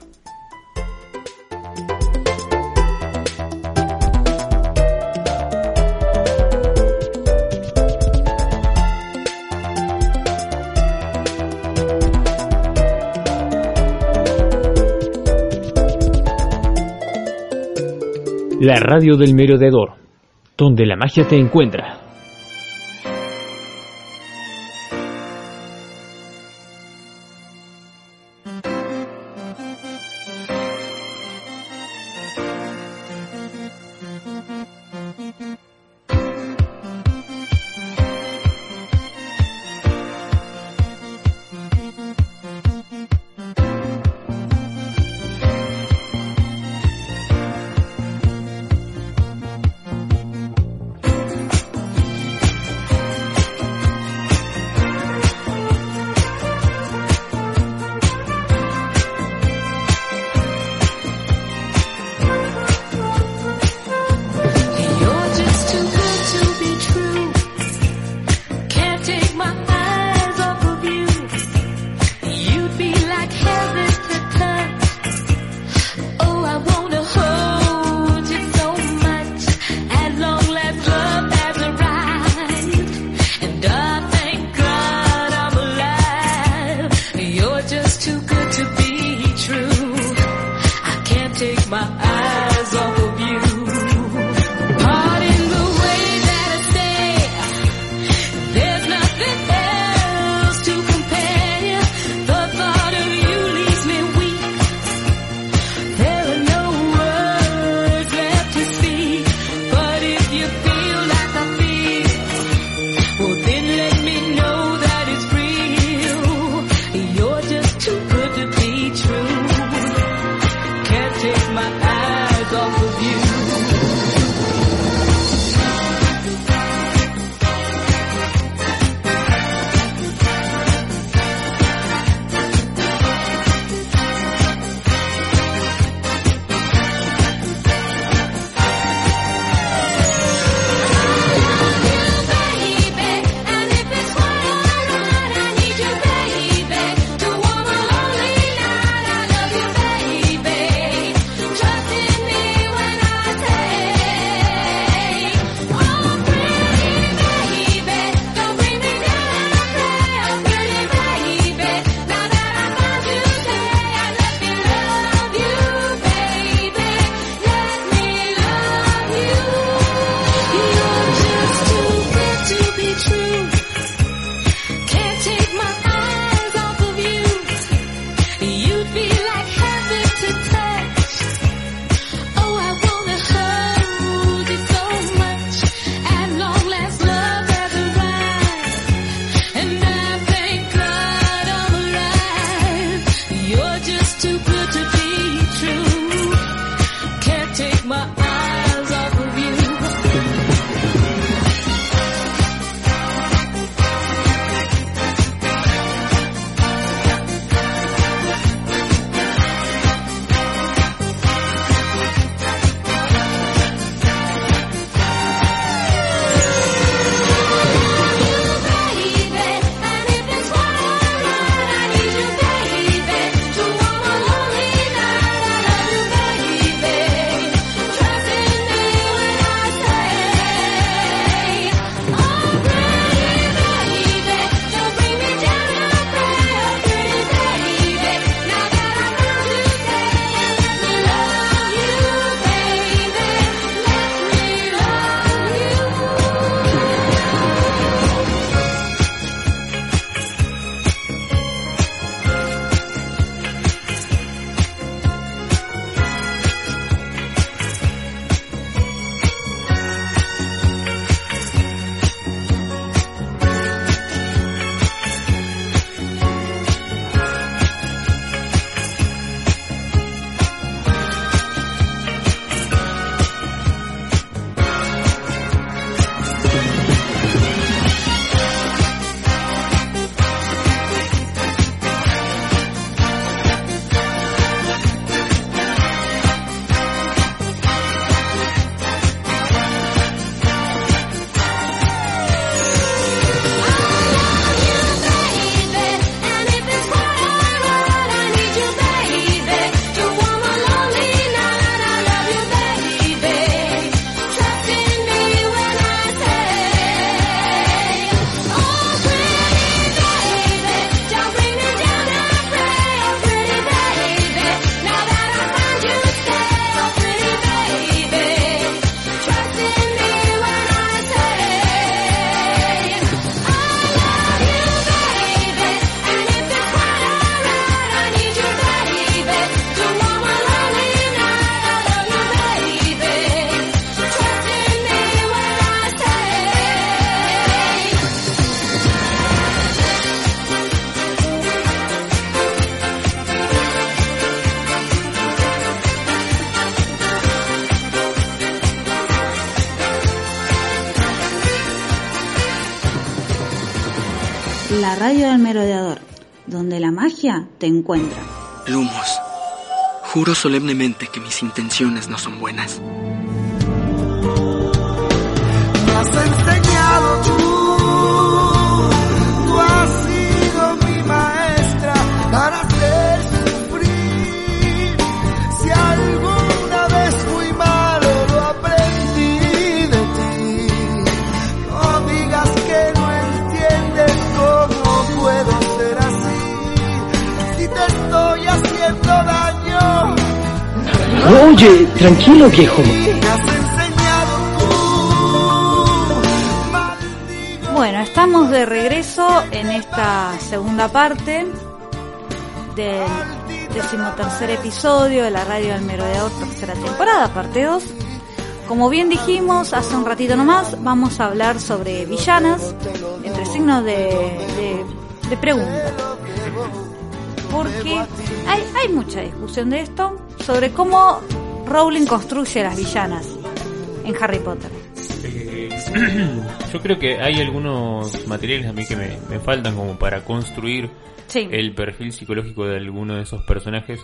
La radio del merodeador, donde la magia te encuentra. Lumos, juro solemnemente que mis intenciones no son buenas. Tranquilo viejo. Bueno, estamos de regreso en esta segunda parte del decimotercer episodio de la radio del merodeador, tercera temporada, parte 2. Como bien dijimos hace un ratito nomás, vamos a hablar sobre villanas, entre signos de, de, de pregunta. Porque hay, hay mucha discusión de esto, sobre cómo Rowling construye las villanas en Harry Potter. Eh, yo creo que hay algunos materiales a mí que me, me faltan como para construir Sí. el perfil psicológico de alguno de esos personajes.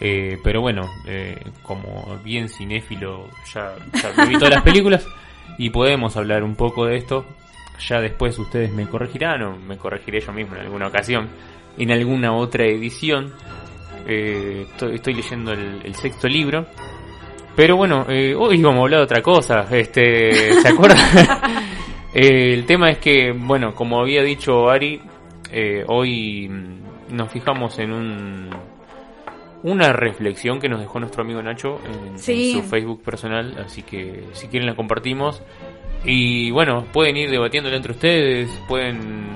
Eh, pero bueno, eh, como bien cinéfilo, ya, ya vi todas las películas y podemos hablar un poco de esto. Ya después ustedes me corregirán o me corregiré yo mismo en alguna ocasión, en alguna otra edición. Eh, estoy, estoy leyendo el, el sexto libro. Pero bueno, eh, hoy vamos a hablar de otra cosa. Este, ¿Se acuerdan? Eh, el tema es que, bueno, como había dicho Ari, eh, hoy mm, nos fijamos en un una reflexión que nos dejó nuestro amigo Nacho en, Sí. en su Facebook personal, así que si quieren la compartimos. Y bueno, pueden ir debatiéndola entre ustedes, pueden...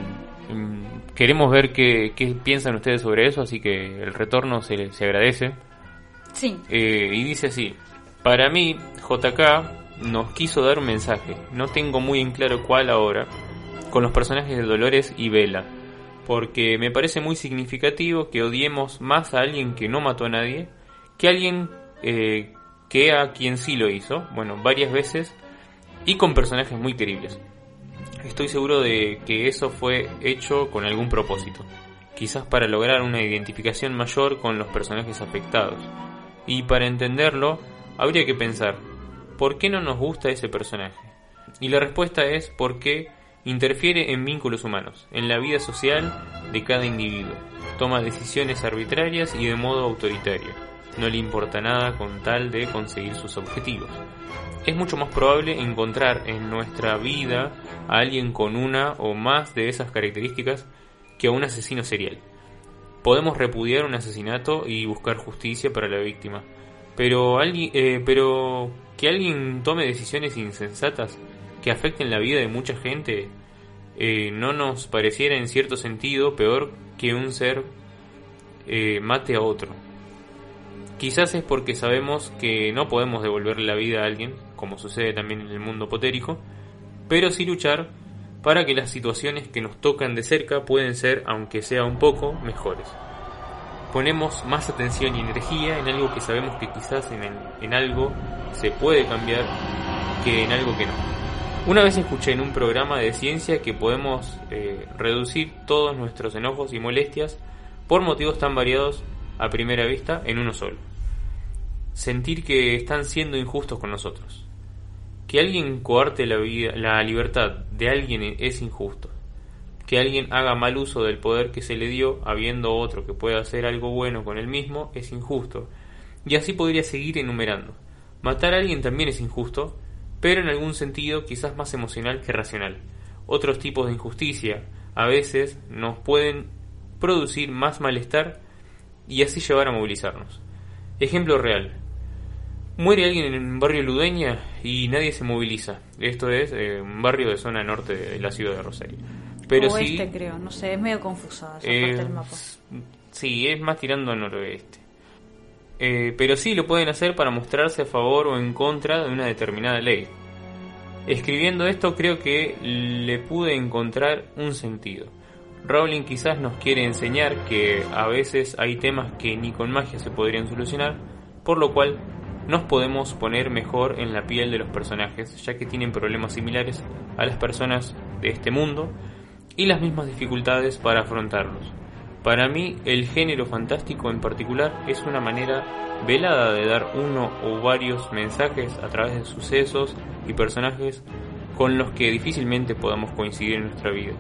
Queremos ver qué, qué piensan ustedes sobre eso, así que el retorno se, se agradece. Sí. Eh, y dice así, para mí JK nos quiso dar un mensaje, no tengo muy en claro cuál ahora, con los personajes de Dolores y Vela, porque me parece muy significativo que odiemos más a alguien que no mató a nadie que a alguien eh, que a quien sí lo hizo, bueno, varias veces, y con personajes muy queribles. Estoy seguro de que eso fue hecho con algún propósito, quizás para lograr una identificación mayor con los personajes afectados. Y para entenderlo, habría que pensar, ¿por qué no nos gusta ese personaje? Y la respuesta es porque interfiere en vínculos humanos, en la vida social de cada individuo, toma decisiones arbitrarias y de modo autoritario, no le importa nada con tal de conseguir sus objetivos. Es mucho más probable encontrar en nuestra vida a alguien con una o más de esas características que a un asesino serial. Podemos repudiar un asesinato y buscar justicia para la víctima, pero, alguien, eh, pero que alguien tome decisiones insensatas que afecten la vida de mucha gente eh, no nos pareciera en cierto sentido peor que un ser eh, mate a otro. Quizás es porque sabemos que no podemos devolverle la vida a alguien, como sucede también en el mundo potérico, pero sí luchar para que las situaciones que nos tocan de cerca pueden ser, aunque sea un poco, mejores. Ponemos más atención y energía en algo que sabemos que quizás en, algo se puede cambiar que en algo que no. Una vez escuché en un programa de ciencia que podemos eh, reducir todos nuestros enojos y molestias por motivos tan variados a primera vista en uno solo. Sentir que están siendo injustos con nosotros. Que alguien coarte la, vida, la libertad de alguien es injusto. Que alguien haga mal uso del poder que se le dio habiendo otro que pueda hacer algo bueno con él mismo es injusto. Y así podría seguir enumerando. Matar a alguien también es injusto, pero en algún sentido quizás más emocional que racional. Otros tipos de injusticia a veces nos pueden producir más malestar y así llevar a movilizarnos. Ejemplo real. Muere alguien en un barrio Ludeña y nadie se moviliza. Esto es eh, un barrio de zona norte de la ciudad de Rosario. Pero sí, Oeste, creo, no sé, es medio confusa esa eh, parte del mapa. sí, es más tirando al noroeste. Eh, pero sí lo pueden hacer para mostrarse a favor o en contra de una determinada ley. Escribiendo esto creo que le pude encontrar un sentido. Rowling quizás nos quiere enseñar que a veces hay temas que ni con magia se podrían solucionar, por lo cual nos podemos poner mejor en la piel de los personajes, ya que tienen problemas similares a las personas de este mundo, y las mismas dificultades para afrontarlos. Para mí, el género fantástico en particular es una manera velada de dar uno o varios mensajes a través de sucesos y personajes con los que difícilmente podamos coincidir en nuestra vida.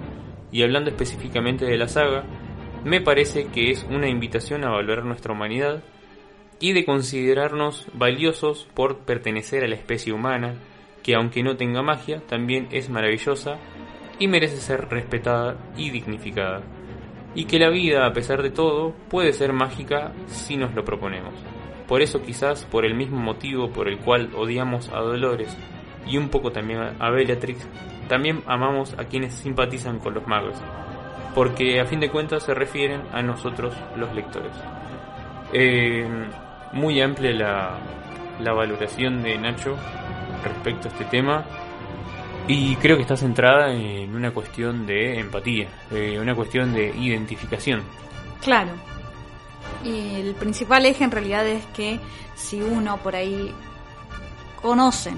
Y hablando específicamente de la saga, me parece que es una invitación a valorar nuestra humanidad y de considerarnos valiosos por pertenecer a la especie humana, que aunque no tenga magia, también es maravillosa y merece ser respetada y dignificada. Y que la vida, a pesar de todo, puede ser mágica si nos lo proponemos. Por eso quizás por el mismo motivo por el cual odiamos a Dolores y un poco también a Bellatrix, también amamos a quienes simpatizan con los magos, porque a fin de cuentas se refieren a nosotros los lectores. Eh, muy amplia la, la valoración de Nacho respecto a este tema y creo que está centrada en una cuestión de empatía, una cuestión de identificación. Claro. Y el principal eje en realidad es que si uno por ahí conoce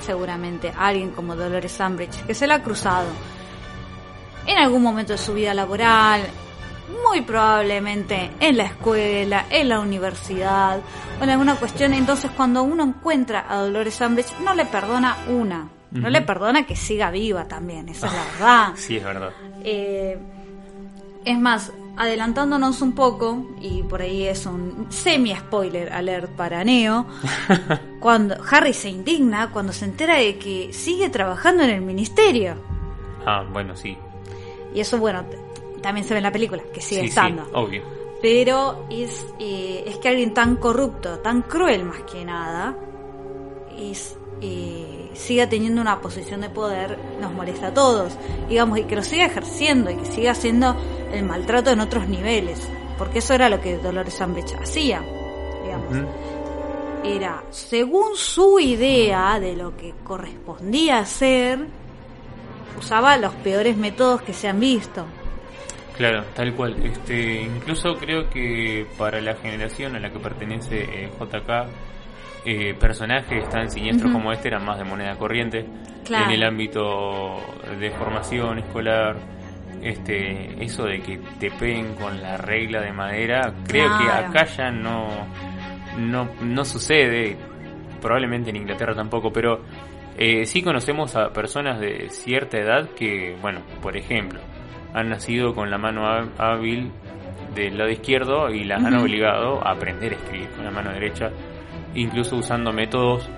seguramente alguien como Dolores Umbridge que se la ha cruzado en algún momento de su vida laboral, muy probablemente en la escuela, en la universidad o en alguna cuestión. Entonces, cuando uno encuentra a Dolores Umbridge, no le perdona una, no le perdona que siga viva también, esa es la verdad. Sí, es verdad. Eh, es más, adelantándonos un poco, y por ahí es un semi-spoiler alert para Neo, cuando Harry se indigna cuando se entera de que sigue trabajando en el ministerio. Ah, bueno, sí. Y eso, bueno, también se ve en la película, que sigue Sí, sí, estando. obvio. Pero es, eh, es que alguien tan corrupto, tan cruel más que nada, es, eh, siga teniendo una posición de poder, nos molesta a todos. Digamos, y que lo siga ejerciendo y que siga haciendo el maltrato en otros niveles. Porque eso era lo que Dolores Umbridge hacía. Digamos. Era, según su idea de lo que correspondía hacer, usaba los peores métodos que se han visto. Claro, tal cual. Este, incluso creo que para la generación a la que pertenece eh, JK, eh, personajes tan siniestros como este eran más de moneda corriente Claro. en el ámbito de formación escolar. Este, eso de que te peguen con la regla de madera, creo que acá ya no, no, no sucede, probablemente en Inglaterra tampoco, pero eh, sí conocemos a personas de cierta edad que, bueno, por ejemplo, han nacido con la mano há- hábil del lado izquierdo y las han obligado a aprender a escribir con la mano derecha, incluso usando métodos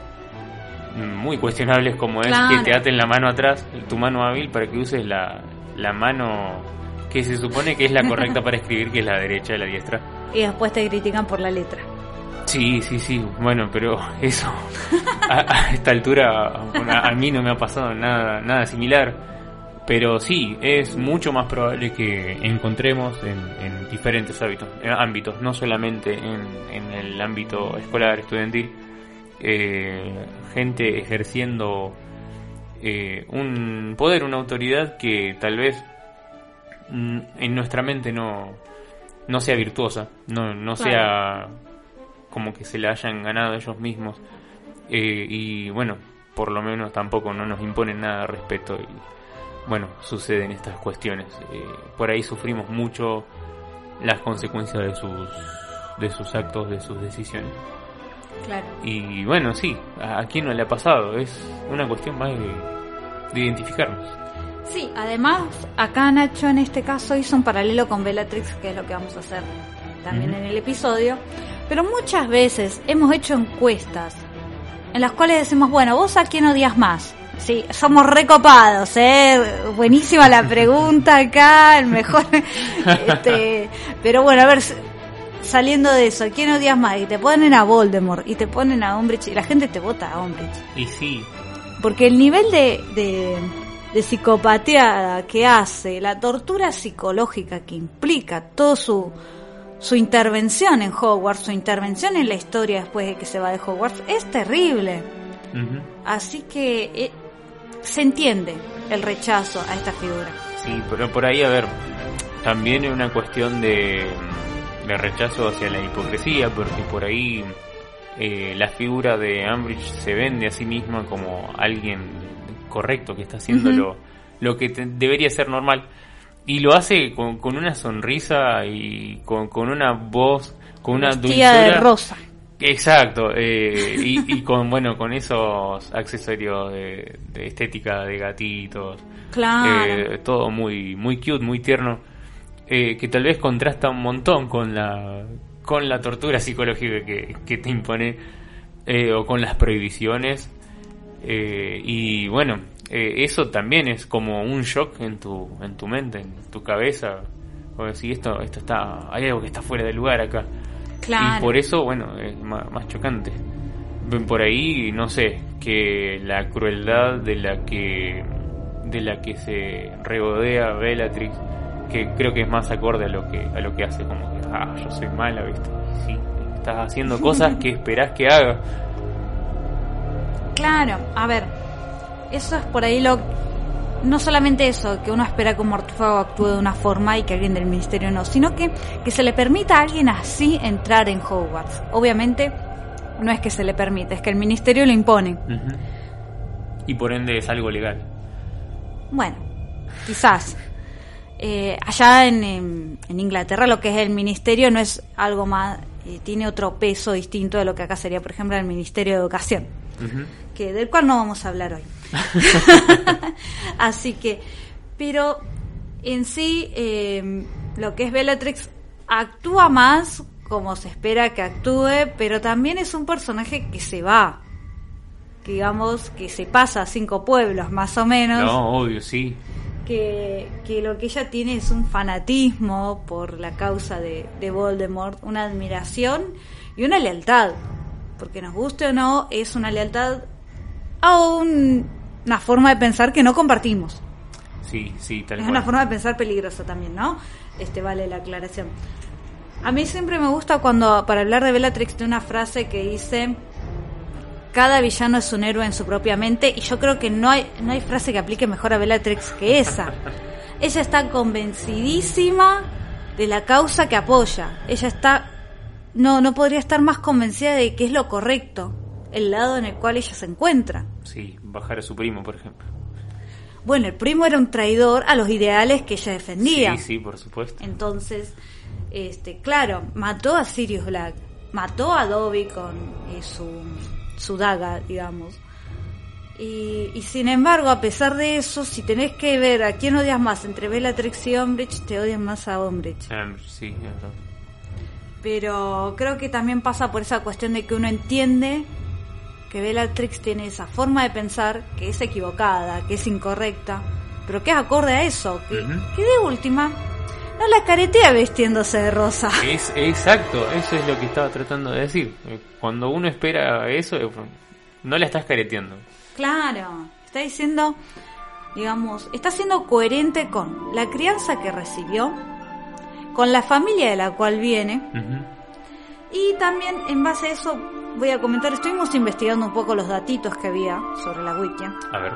muy cuestionables como es que te aten la mano atrás, tu mano hábil, para que uses la, la mano que se supone que es la correcta para escribir, que es la derecha, la diestra. Y después te critican por la letra. Sí, sí, sí, bueno, pero eso a, a esta altura bueno, a, mí no me ha pasado nada, nada similar. Pero sí, es mucho más probable que encontremos en, en diferentes hábitos, en ámbitos, no solamente en, en el ámbito escolar, estudiantil, eh, gente ejerciendo eh, un poder, una autoridad que tal vez mm, en nuestra mente no, no sea virtuosa, no, no sea como que se la hayan ganado ellos mismos. Eh, y bueno, por lo menos tampoco no nos imponen nada de respeto. Y bueno, suceden estas cuestiones. Eh, por ahí sufrimos mucho las consecuencias de sus, de sus actos, de sus decisiones. Claro. Y bueno, sí, a, a quién no le ha pasado. Es una cuestión más de, de identificarnos. Sí, además, acá Nacho en este caso hizo un paralelo con Bellatrix, que es lo que vamos a hacer también en el episodio. Pero muchas veces hemos hecho encuestas en las cuales decimos, bueno, ¿vos a quién odias más? Sí, somos recopados, ¿eh? Buenísima la pregunta acá, el mejor. este, pero bueno, a ver, saliendo de eso, ¿quién odias más? Y te ponen a Voldemort y te ponen a Umbridge y la gente te vota a Umbridge. Y sí, Porque el nivel de, de, de psicopateada que hace, la tortura psicológica que implica, todo su, su intervención en Hogwarts, su intervención en la historia después de que se va de Hogwarts, es terrible. Así que eh, se entiende el rechazo a esta figura. Sí, pero por ahí, a ver, también es una cuestión de, de rechazo hacia la hipocresía, porque por ahí eh, la figura de Ambridge se vende a sí misma como alguien correcto, que está haciendo lo, lo que te- debería ser normal. y lo hace con, con una sonrisa y con, con una voz, con una Vestida de dulzura. rosa. Exacto, eh, y, y con bueno con esos accesorios de, de estética de gatitos, Claro. eh, todo muy muy cute, muy tierno, eh, que tal vez contrasta un montón con la con la tortura psicológica que, que te impone eh, o con las prohibiciones eh, y bueno eso también es como un shock en tu en tu mente, en tu cabeza, o decir esto esto está hay algo que está fuera de lugar acá. Claro. Y por eso, bueno, es más, chocante. Ven por ahí, no sé, que la crueldad de la que de la que se regodea Bellatrix, que creo que es más acorde a lo que a lo que hace, como que, ah, yo soy mala, ¿viste? Sí, estás haciendo cosas que esperás que haga. Claro, a ver, eso es por ahí lo... No solamente eso, que uno espera que un mortífago actúe de una forma y que alguien del ministerio no, sino que, que se le permita a alguien así entrar en Hogwarts. Obviamente, no es que se le permita, es que el ministerio lo impone. Y por ende es algo legal. Bueno, quizás. Eh, allá en, en- en Inglaterra lo que es el ministerio no es algo más, eh, tiene otro peso distinto de lo que acá sería, por ejemplo, el Ministerio de Educación. Que del cual no vamos a hablar hoy. Así que, pero en sí, eh, lo que es Bellatrix actúa más como se espera que actúe, pero también es un personaje que se va, que digamos que se pasa a cinco pueblos más o menos, No, obvio, sí. que, que lo que ella tiene es un fanatismo por la causa de, de Voldemort, una admiración y una lealtad, porque nos guste o no, es una lealtad a un- una forma de pensar que no compartimos. Sí, sí, tal Es cual. una forma de pensar peligrosa también, ¿no? Este vale la aclaración. A mí siempre me gusta cuando, para hablar de Bellatrix, de una frase que dice, cada villano es un héroe en su propia mente, y yo creo que no hay, no hay frase que aplique mejor a Bellatrix que esa. Ella está convencidísima de la causa que apoya. Ella está, no, no podría estar más convencida de que es lo correcto, el lado en el cual ella se encuentra. Sí, bajar a su primo, por ejemplo. Bueno, el primo era un traidor a los ideales que ella defendía. Sí, sí, por supuesto. Entonces, este, claro, mató a Sirius Black, mató a Dobby con eh, su, su daga, digamos. Y, y sin embargo, a pesar de eso, si tenés que ver a quién odias más entre Bellatrix y Umbridge, te odian más a Umbridge. Ah, sí, es verdad. Pero creo que también pasa por esa cuestión de que uno entiende que Bellatrix tiene esa forma de pensar que es equivocada, que es incorrecta, pero que es acorde a eso, que, que de última no la caretea vistiéndose de rosa. Es exacto, eso es lo que estaba tratando de decir. Cuando uno espera eso, no la estás careteando. Claro, está diciendo, digamos, está siendo coherente con la crianza que recibió, con la familia de la cual viene, y también en base a eso voy a comentar, estuvimos investigando un poco los datitos que había sobre la wiki, A ver.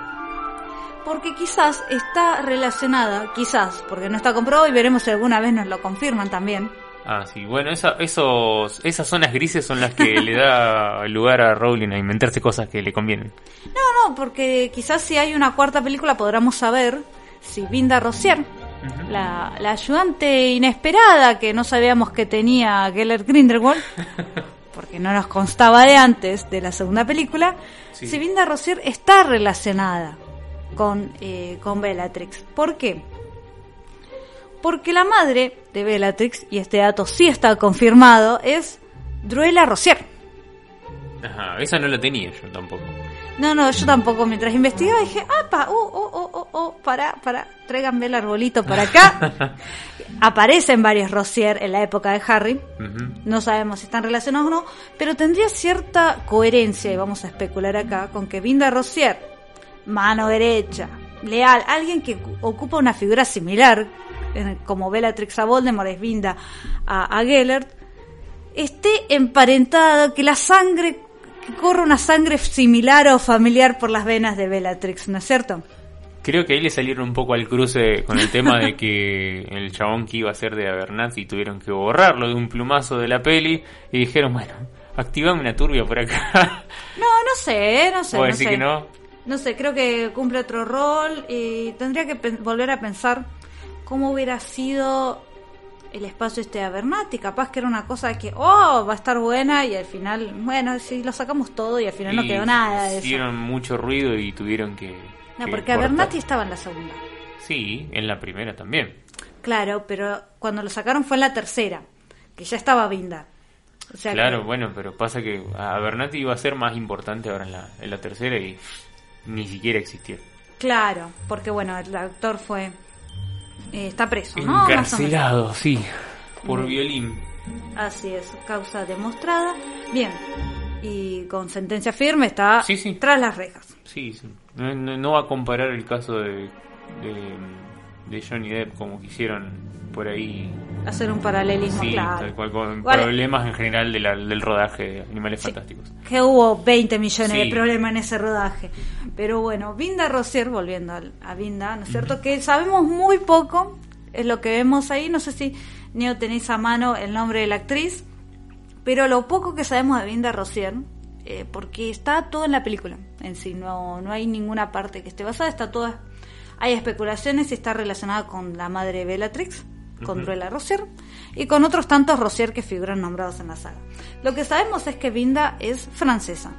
porque quizás está relacionada, quizás, porque no está comprobado y veremos si alguna vez nos lo confirman también. Ah, sí. Bueno, esa, esos, esas zonas grises son las que le da lugar a Rowling a inventarse cosas que le convienen. No, no, porque quizás si hay una cuarta película podremos saber si Vinda Rossier, la, la ayudante inesperada que no sabíamos que tenía Gellert Grindelwald, porque no nos constaba de antes de la segunda película, Sí. Rossier está relacionada con, eh, con Bellatrix. ¿Por qué? Porque la madre de Bellatrix, y este dato sí está confirmado, es Druela Rossier. Ajá, esa no la tenía yo tampoco. No, no, yo tampoco. Mientras investigaba dije, ¡apa! ¡Oh, oh, oh, oh, oh! Para, para, tráiganme el arbolito para acá. Aparecen varios Rossier en la época de Harry. No sabemos si están relacionados o no, pero tendría cierta coherencia, y vamos a especular acá, con que Vinda Rossier, mano derecha, leal, alguien que cu- ocupa una figura similar, como Bellatrix a Voldemort es Vinda a, a Gellert, esté emparentado, que la sangre, que corra una sangre similar o familiar por las venas de Bellatrix, ¿no es cierto? Creo que ahí le salieron un poco al cruce con el tema de que el chabón que iba a ser de Abernathy tuvieron que borrarlo de un plumazo de la peli y dijeron, bueno, activame una turbia por acá. No, no sé, no sé. ¿Vos no decís sé. que no? No sé, creo que cumple otro rol y tendría que volver a pensar. cómo hubiera sido el espacio este de Abernathy. Capaz que era una cosa que, oh, va a estar buena y al final, bueno, sí, lo sacamos todo y al final no quedó nada de eso. Hicieron mucho ruido y tuvieron que. No, que porque cortar. Abernathy estaba en la segunda. Sí, en la primera también. Claro, pero cuando lo sacaron fue en la tercera, que ya estaba Vinda. O sea que- Claro, bueno, pero pasa que Abernathy iba a ser más importante ahora en la, en la tercera y ni siquiera existió. Claro, porque bueno, el actor fue. Eh, está preso, ¿no? Encarcelado, sí, por violín. Así es, causa demostrada. Bien, y con sentencia firme está Sí, sí. tras las rejas. Sí, sí. No, no- no va a comparar el caso de, de, de Johnny Depp como quisieron por ahí. Hacer un paralelismo, Sí, claro. tal cual, con problemas en general de la- del rodaje de Animales Fantásticos. Que hubo 20 millones Sí. de problemas en ese rodaje. Pero bueno, Vinda Rosier, volviendo al- a Vinda, ¿no es cierto? Que sabemos muy poco, es lo que vemos ahí. No sé si, Neo, tenéis a mano el nombre de la actriz. Pero lo poco que sabemos de Vinda Rosier, eh, porque está todo en la película en sí, no, no hay ninguna parte que esté basada, está toda. Hay especulaciones y está relacionada con la madre Bellatrix, con Ujú. Druela Rosier, y con otros tantos Rosier que figuran nombrados en la saga. Lo que sabemos es que Vinda es francesa.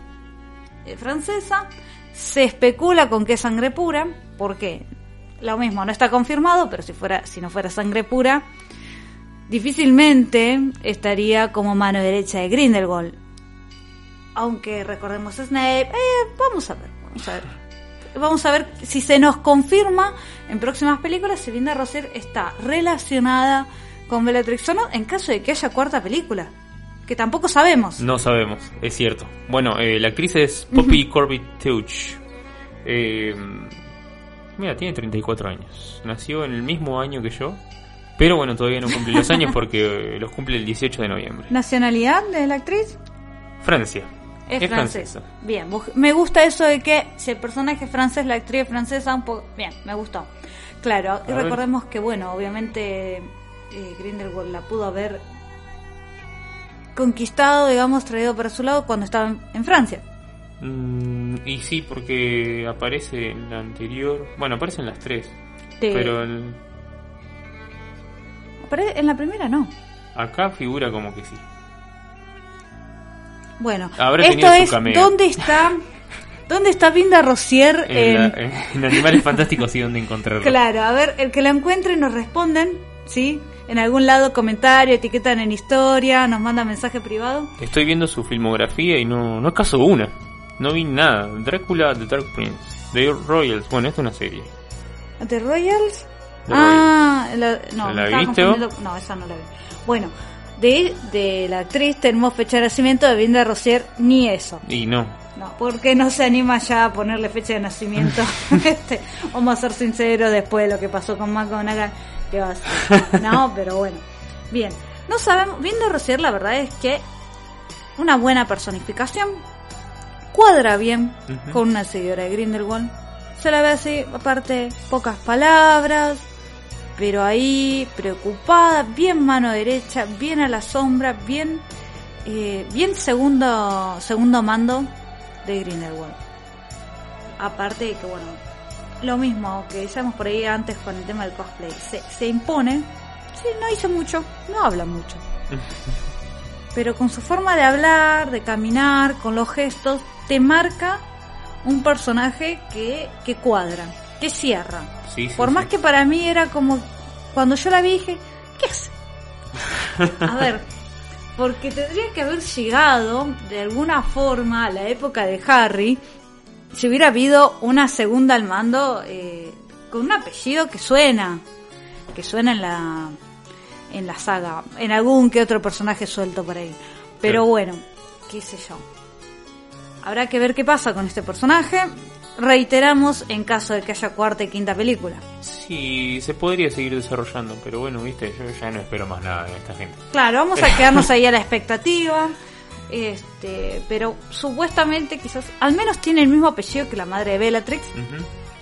Es francesa, se especula con que es sangre pura, porque lo mismo, no está confirmado, pero si fuera, si no fuera sangre pura, difícilmente estaría como mano derecha de Grindelwald. Aunque recordemos a Snape, eh, vamos a ver, vamos a ver. Vamos a ver si se nos confirma en próximas películas si Linda Rosier está relacionada con Bellatrix o no, en caso de que haya cuarta película. Que tampoco sabemos. No sabemos, es cierto. Bueno, eh, la actriz es Poppy Corbett Teuch. Eh, mira, tiene 34 años. Nació en el mismo año que yo. Pero bueno, todavía no cumple los años porque eh, los cumple el 18 de noviembre. ¿Nacionalidad de la actriz? Francia. Es, francesa. Bien, me gusta eso de que si el personaje es francés, la actriz es francesa, un poco... Bien, me gustó. Claro, y recordemos que, bueno, obviamente eh, Grindelwald la pudo haber conquistado, digamos, traído para su lado cuando estaba en, en Francia. Mm, y sí, porque aparece en la anterior. Bueno, aparecen las tres. Sí. Pero el- Pero en la primera no. acá figura como que sí. Bueno, Habrá esto es. ¿dónde está dónde está Vinda Rosier En, en, la- en Animales Fantásticos y dónde encontrarlo. Claro, a ver, el que la encuentre nos responden, ¿sí? En algún lado comentario, etiquetan en historia, nos manda mensaje privado. Estoy viendo su filmografía y no, no es caso una. No vi nada. Drácula, The Dark Prince, The Royals. Bueno, esto es una serie. ¿The Royals? The ah, la, no, ¿La viste No, esa no la vi. Bueno, de, de la actriz tenemos fecha de nacimiento de Vinda Rosier, ni eso. Y no. No, porque no se anima ya a ponerle fecha de nacimiento. Este, vamos a ser sinceros después de lo que pasó con McGonagall. que va a ser? No, pero bueno. Bien, no sabemos. Viendo Rosier, la verdad es que una buena personificación cuadra bien con una seguidora de Grindelwald. Se la ve así, aparte, pocas palabras, pero ahí preocupada, bien mano derecha, bien a la sombra, bien, eh, bien segundo, segundo mando de Grindelwald. Aparte de que, bueno, lo mismo que decíamos por ahí antes con el tema del cosplay, se, se impone, sí, no dice mucho, no habla mucho, pero con su forma de hablar, de caminar, con los gestos, te marca un personaje que, que cuadra, que cierra. Sí, sí, Por más que para mí era como, cuando yo la vi dije, ¿qué hace? A ver, porque tendría que haber llegado de alguna forma a la época de Harry, si hubiera habido una segunda al mando eh, con un apellido que suena, que suena en la en la saga, en algún que otro personaje suelto por ahí. Pero bueno, qué sé yo. Habrá que ver qué pasa con este personaje. Reiteramos en caso de que haya cuarta y quinta película. Sí, se podría seguir desarrollando, pero bueno, viste, yo ya no espero más nada de esta gente. Claro, vamos a quedarnos ahí a la expectativa. Este, pero supuestamente quizás al menos tiene el mismo apellido que la madre de Bellatrix,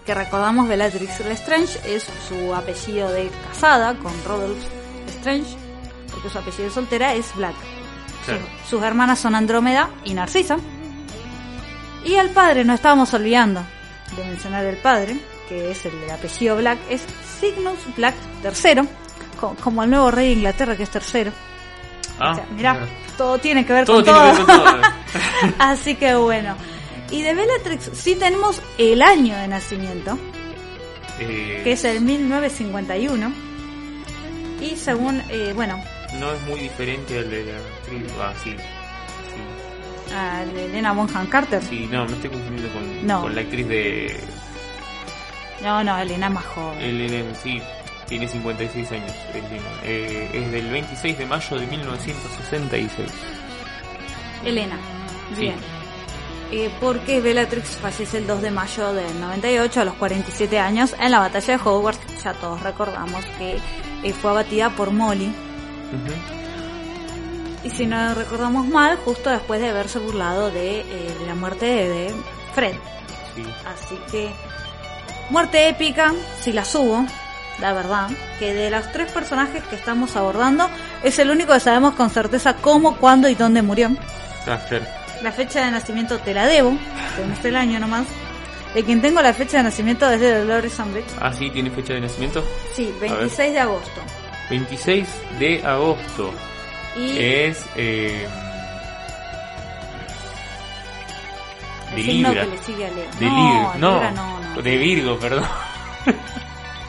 que recordamos Bellatrix Lestrange es su apellido de casada con Rodolph Lestrange, porque su apellido de soltera es Black. Claro. Sus hermanas son Andrómeda y Narcisa. Y al padre no estábamos olvidando. de mencionar el padre, que es el del apellido Black, es Cygnus Black III, co- como el nuevo rey de Inglaterra que es tercero. Ah, O sea, mirá, mira. todo tiene que ver Todo con tiene todo. que ver con todo. Así que bueno. Y de Bellatrix sí tenemos el año de nacimiento, Eh, que es el 1951. Y según, eh, bueno, No es muy diferente al de la. Ah, sí. Sí, a Elena Bonham Carter. sí, no, me estoy confundiendo con, No. con la actriz de. No, no, Elena es más joven. Elena, sí, tiene 56 años. Elena. Eh, es del 26 de mayo de 1966. Elena, Sí. bien. Eh, porque Bellatrix fallece el 2 de mayo del 98 a los 47 años en la batalla de Hogwarts. Ya todos recordamos que eh, fue abatida por Molly. Ujú. Y si no recordamos mal, justo después de haberse burlado de, eh, de la muerte de, Fred. Sí. Así que, muerte épica, si la subo, la verdad, que de los tres personajes que estamos abordando, es el único que sabemos con certeza cómo, cuándo y dónde murió. Claro. La fecha de nacimiento te la debo, tenemos el año nomás. De quien tengo la fecha de nacimiento es de Dolores Umbridge. Ah, sí, tiene fecha de nacimiento. Sí, ver. 26 de agosto. 26 de agosto. Y Es. Eh, de signo Libra. que le sigue a Leo. De no, Libra. No, Libra no, no. de Virgo, perdón.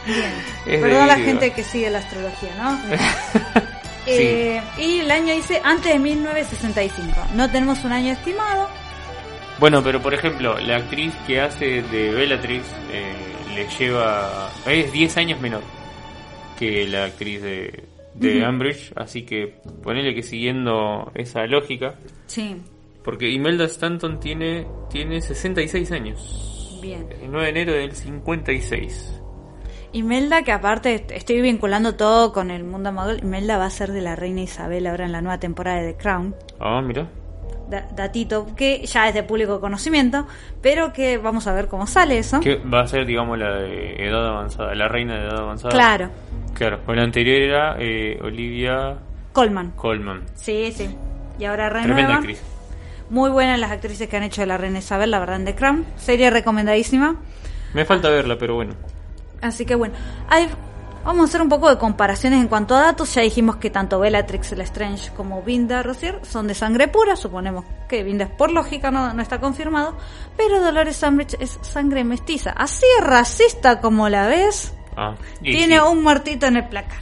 Bien. Es Perdón a la gente que sigue la astrología, ¿no? Eh, y el año dice antes de 1965. No tenemos un año estimado. Bueno, pero por ejemplo, la actriz que hace de Bellatrix eh, le lleva. Es 10 años menor que la actriz de, de Ujú. Umbridge, así que ponele que siguiendo esa lógica. Sí, Porque Imelda Stanton tiene, tiene 66 años. bien. El 9 de enero del 56. Imelda, que aparte est- estoy vinculando todo con el mundo muggle, Imelda va a ser de la reina Isabel ahora en la nueva temporada de The Crown. Ah, mira. Da- datito que ya es de público conocimiento, pero que vamos a ver cómo sale eso. Que va a ser, digamos, la de edad avanzada, la reina de edad avanzada. Claro, Claro, con la anterior era eh, Olivia Colman. Colman. Sí, sí. Y ahora Tremenda renuevan. actriz. Muy buenas las actrices que han hecho de la reina Isabel, la verdad, en The Crown. Serie recomendadísima. Me falta verla, pero bueno. Así que bueno, hay- vamos a hacer un poco de comparaciones en cuanto a datos. Ya dijimos que tanto Bellatrix Lestrange como Vinda Rosier son de sangre pura. Suponemos que Vinda es por lógica, no, no está confirmado. Pero Dolores Umbridge es sangre mestiza. Así racista como la ves, Ah, tiene sí. un muertito en el placar.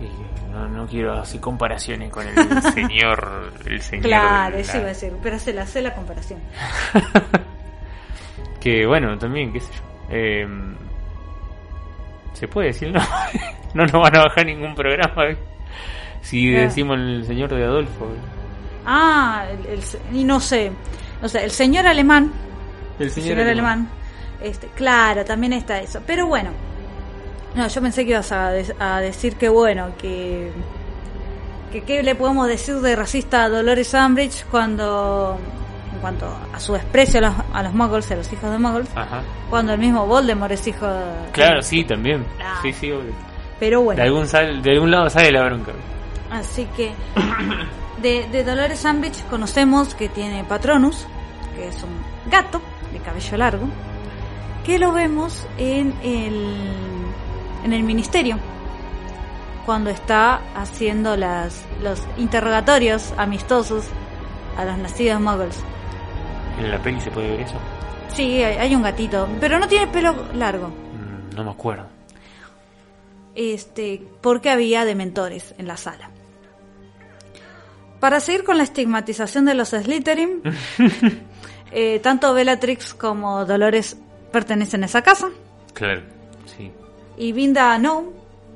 Y no, no quiero así comparaciones con el señor. El señor Claro, eso iba a decir, pero se la hace la comparación. Que bueno, también, qué sé yo. Eh, ¿Se puede decir? No, no nos van a bajar ningún programa. ¿eh? Si Claro. decimos el señor de Adolfo. ¿eh? Ah, el- el no sé, o sea, el señor alemán El El señor, alemán. Este, claro, también está eso. Pero bueno, no, yo pensé que ibas a, de- a decir que bueno, que, que qué le podemos decir de racista a Dolores Umbridge cuando, cuanto a su desprecio a los, a los muggles, a los hijos de muggles, Ajá. cuando el mismo Voldemort es hijo de... Claro, sí, también. Claro. Sí, sí, obvio. Pero bueno. De, algún sal- de algún lado sale la bronca. Así que de, de Dolores Umbridge conocemos que tiene Patronus, que es un gato de cabello largo, que lo vemos en el, en el ministerio, cuando está haciendo las, los interrogatorios amistosos a los nacidos muggles. En la peli se puede ver eso. Sí, hay, hay un gatito, pero no tiene pelo largo. Mm, No me acuerdo. este, porque había dementores en la sala. Para seguir con la estigmatización de los Slytherin, eh, tanto Bellatrix como Dolores pertenecen a esa casa Claro, sí. y Vinda no.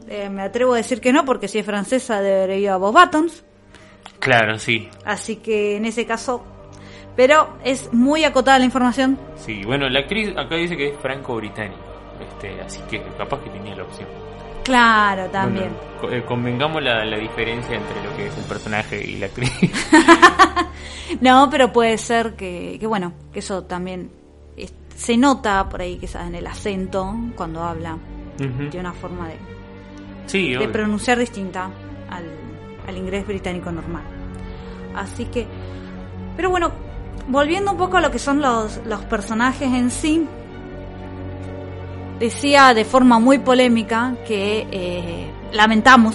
Eh, me atrevo a decir que no porque si es francesa debería ir a Bob Buttons, Claro, sí. así que en ese caso, pero es muy acotada la información. Sí, bueno, la actriz acá dice que es franco-británica. Este, así que capaz que tenía la opción. Claro, también. Bueno, eh, convengamos la, la diferencia entre lo que es el personaje y la actriz. No, pero puede ser que, que bueno, que eso también es- se nota por ahí quizás en el acento cuando habla. Ujú. Tiene una forma de, Sí, de obvio. pronunciar distinta al, al inglés británico normal. Así que, pero bueno, volviendo un poco a lo que son los, los personajes en sí, decía de forma muy polémica que eh, lamentamos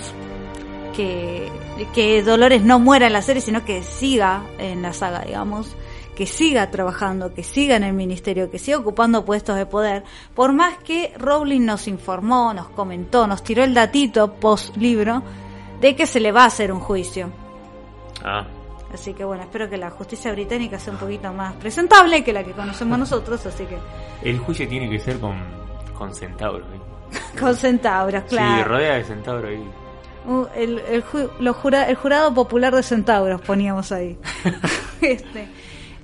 que, que Dolores no muera en la serie, sino que siga en la saga, digamos, que siga trabajando, que siga en el ministerio, que siga ocupando puestos de poder, por más que Rowling nos informó, nos comentó, nos tiró el datito post libro de que se le va a hacer un juicio. Ah, Así que bueno, espero que la justicia británica sea un poquito más presentable que la que conocemos nosotros, así que el juicio tiene que ser con, con centauros. ¿eh? con centauros, Sí, claro. rodea de centauros ahí. Uh, el, el, ju- lo jura- el jurado popular de centauros poníamos ahí. este,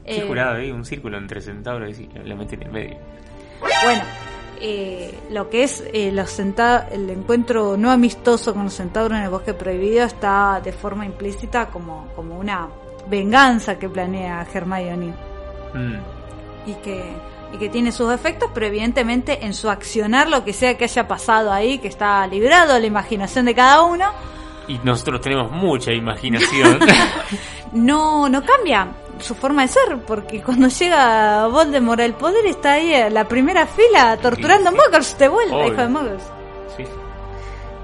¿Qué eh, jurado ahí? Un círculo entre centauros y sí, le meten en medio. Bueno, eh, lo que es eh, el encuentro no amistoso con los centauros en el bosque prohibido está de forma implícita como, como una venganza que planea Hermione Mm. y que, y que tiene sus efectos, pero evidentemente en su accionar lo que sea que haya pasado ahí, que está librado a la imaginación de cada uno, Y nosotros tenemos mucha imaginación. no, no cambia su forma de ser, porque cuando llega Voldemort al poder está ahí en la primera fila torturando Sí, muggles de vuelta, Obvio. hijo de muggles. sí.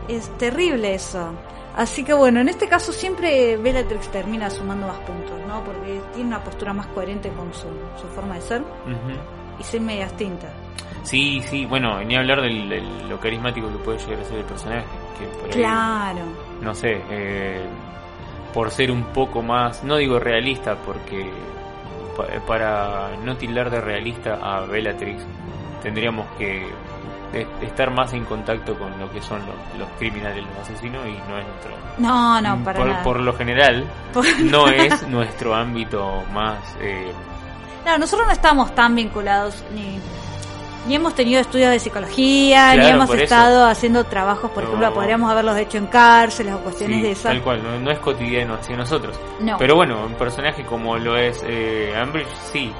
Es terrible eso. Así que bueno, en este caso siempre Bellatrix termina sumando más puntos, ¿no? Porque tiene una postura más coherente con su, su forma de ser Ujú. y ser medias tintas. Sí, sí, bueno, ni hablar del, del- lo carismático que puede llegar a ser el personaje. Que por ahí, Claro. no sé, eh, por ser un poco más, no digo realista, porque pa- para no tildar de realista a Bellatrix tendríamos que estar más en contacto con lo que son los, los criminales, los asesinos y no es nuestro. No, no, para por, nada. por lo general, Por- no es nuestro ámbito más. Eh, Claro, nosotros no estamos tan vinculados ni ni hemos tenido estudios de psicología, ni hemos eso. estado haciendo trabajos, por No. ejemplo, podríamos haberlos hecho en cárceles o cuestiones sí, de esas. tal cual, no, no es cotidiano hacia nosotros. No. Pero bueno, un personaje como lo es eh, Ambridge, sí.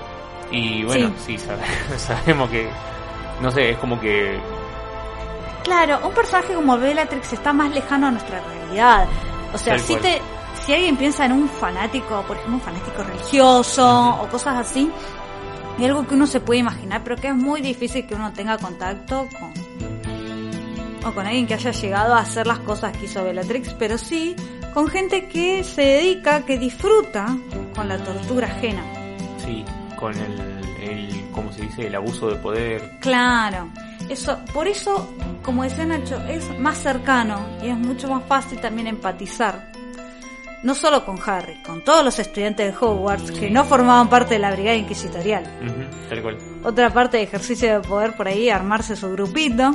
Y bueno, sí, sabe- sabemos que. No sé, es como que. Claro, un personaje como Bellatrix está más lejano a nuestra realidad. O sea, si te si alguien piensa en un fanático, por ejemplo, un fanático religioso o cosas así, y algo que uno se puede imaginar, pero que es muy difícil que uno tenga contacto con o con alguien que haya llegado a hacer las cosas que hizo Bellatrix, pero sí con gente que se dedica, que disfruta con la tortura ajena. Sí, con el, el. ¿Cómo se dice? El abuso de poder. Claro, eso, por eso, como decía Nacho, es más cercano y es mucho más fácil también empatizar. No solo con Harry, con todos los estudiantes de Hogwarts que no formaban parte de la brigada inquisitorial. Tal cual. Otra parte de ejercicio de poder por ahí, armarse su grupito,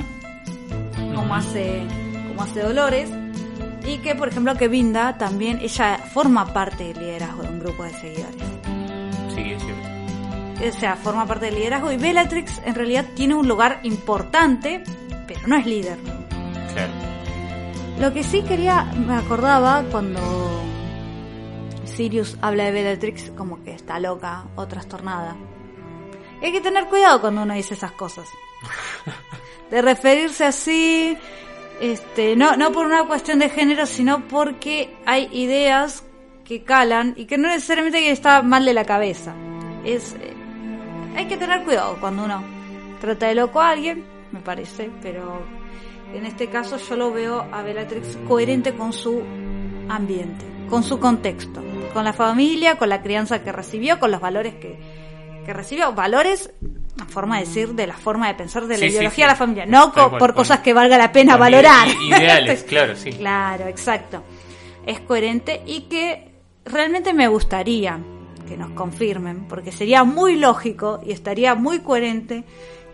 como hace, como hace Dolores. Y que, por ejemplo, que Vinda también, ella forma parte del liderazgo de un grupo de seguidores. Sí, es cierto. o sea, forma parte del liderazgo y Bellatrix en realidad tiene un lugar importante, pero no es líder. Claro. Lo que sí quería, me acordaba cuando Sirius habla de Bellatrix como que está loca o trastornada. Hay que tener cuidado cuando uno dice esas cosas. De referirse así, este, no, no por una cuestión de género, sino porque hay ideas que calan y que no necesariamente que está mal de la cabeza. Es, eh, hay que tener cuidado cuando uno trata de loco a alguien, me parece, pero en este caso yo lo veo a Bellatrix coherente con su ambiente, con su contexto, con la familia, con la crianza que recibió, con los valores que, que recibió. Valores, una forma de decir, de la forma de pensar de la Sí, ideología sí. de la familia, no co- cual, por con- cosas que valga la pena valorar. ide- ideales, claro, sí. Claro, exacto. Es coherente y que realmente me gustaría que nos confirmen, porque sería muy lógico y estaría muy coherente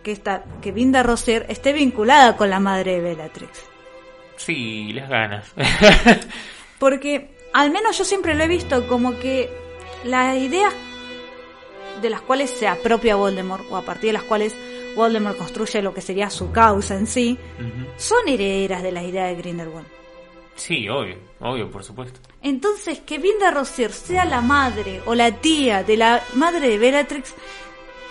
que esta, que Vinda Rosier esté vinculada con la madre de Bellatrix. Sí, las ganas. Porque al menos yo siempre lo he visto como que las ideas de las cuales se apropia Voldemort o a partir de las cuales Voldemort construye lo que sería su causa en sí, son herederas de la idea de Grindelwald. Sí, obvio, obvio, por supuesto. Entonces, que Vinda Rosier sea la madre o la tía de la madre de Bellatrix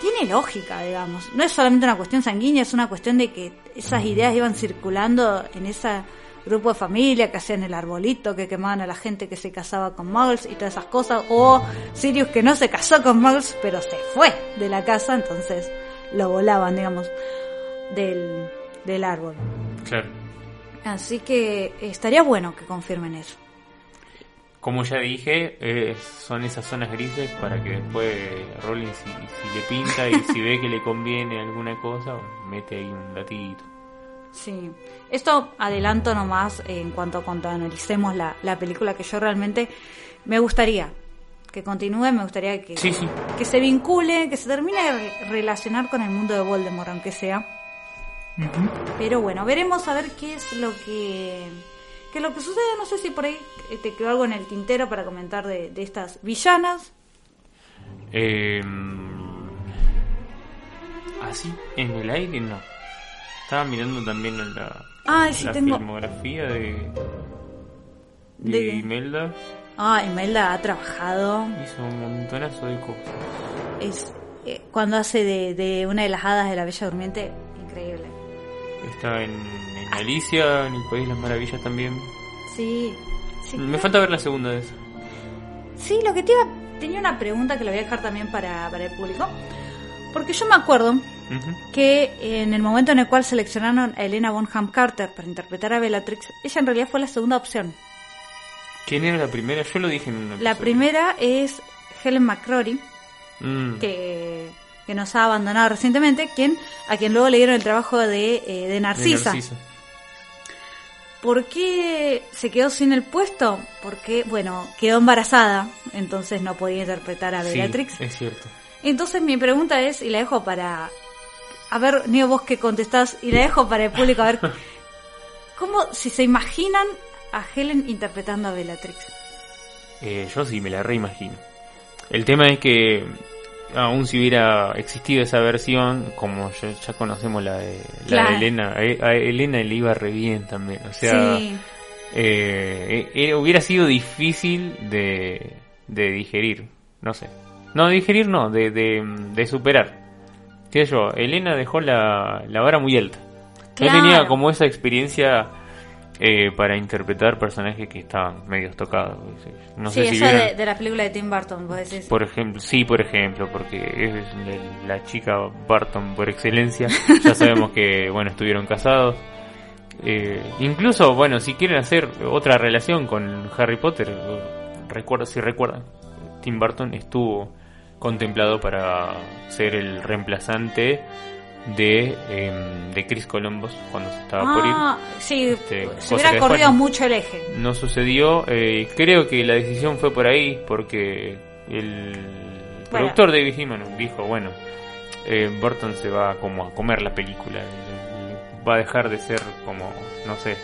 tiene lógica, digamos. No es solamente una cuestión sanguínea, es una cuestión de que esas ideas iban circulando en ese grupo de familia, que hacían el arbolito, que quemaban a la gente que se casaba con muggles y todas esas cosas. O Sirius que no se casó con muggles, pero se fue de la casa, entonces lo volaban, digamos. del, del árbol. Claro. Así que estaría bueno que confirmen eso. Como ya dije, eh, son esas zonas grises para que después Rollins, si, si le pinta y si ve que le conviene alguna cosa, mete ahí un datito. Sí, esto adelanto nomás en cuanto a cuando analicemos la, la película que yo realmente me gustaría que continúe, me gustaría que, Sí, sí. que se vincule, que se termine de re- relacionar con el mundo de Voldemort, aunque sea. Pero bueno, veremos a ver qué es lo que qué es lo que sucede. No sé si por ahí eh, te quedó algo en el tintero para comentar de, de estas villanas. Eh, así, en el aire no. Estaba mirando también la, Ay, sí, la tengo- filmografía de, de, De- Imelda. Ah, Imelda ha trabajado. Hizo un montonazo de cosas. Es eh, cuando hace de, de una de las hadas de la Bella Durmiente, increíble. Está en, en Alicia, en el País de las Maravillas también. Sí, sí. Me falta ver la segunda de esa. Sí, lo que te iba. Tenía una pregunta que la voy a dejar también para, para el público. Porque yo me acuerdo Que en el momento en el cual seleccionaron a Elena Bonham Carter para interpretar a Bellatrix, ella en realidad fue la segunda opción. ¿Quién era la primera? Yo lo dije en una La primera es Helen McCrory, Mm. que, que nos ha abandonado recientemente, quien, a quien luego le dieron el trabajo de, eh, de Narcisa. ¿Por qué se quedó sin el puesto? Porque, bueno, quedó embarazada, entonces no podía interpretar a Sí, Bellatrix. es cierto. Entonces mi pregunta es, y la dejo para... A ver, Neo, vos que contestás, y la dejo para el público, a ver... ¿Cómo, si se imaginan a Helen interpretando a Bellatrix? Eh, yo sí me la reimagino. El tema es que aún si hubiera existido esa versión, como ya, ya conocemos la de, la de. Elena, eh, a Elena le iba re bien también. O sea, sí, eh, eh, hubiera sido difícil de, de digerir, no sé. No, digerir no, de, de, de superar. ¿Qué sé yo? Elena dejó la, la vara muy alta. Claro. No tenía como esa experiencia eh, para interpretar personajes que estaban medio tocados. No sí, sé si eso vieron- de, de la película de Tim Burton, vos decís. por ejemplo, sí, por ejemplo, porque es la, chica Barton por excelencia. Ya sabemos que, bueno, estuvieron casados. Eh, incluso, bueno, si quieren hacer otra relación con Harry Potter, recuerdo, si recuerdan, Tim Burton estuvo contemplado para ser el reemplazante de, em, de Chris Columbus cuando se estaba por ir. ah, sí, Este, se hubiera corrido mucho el eje. no sucedió. eh, creo que la decisión fue por ahí porque el productor David Heyman dijo, bueno, eh, Burton se va como a comer la película, va a dejar de ser como, no sé,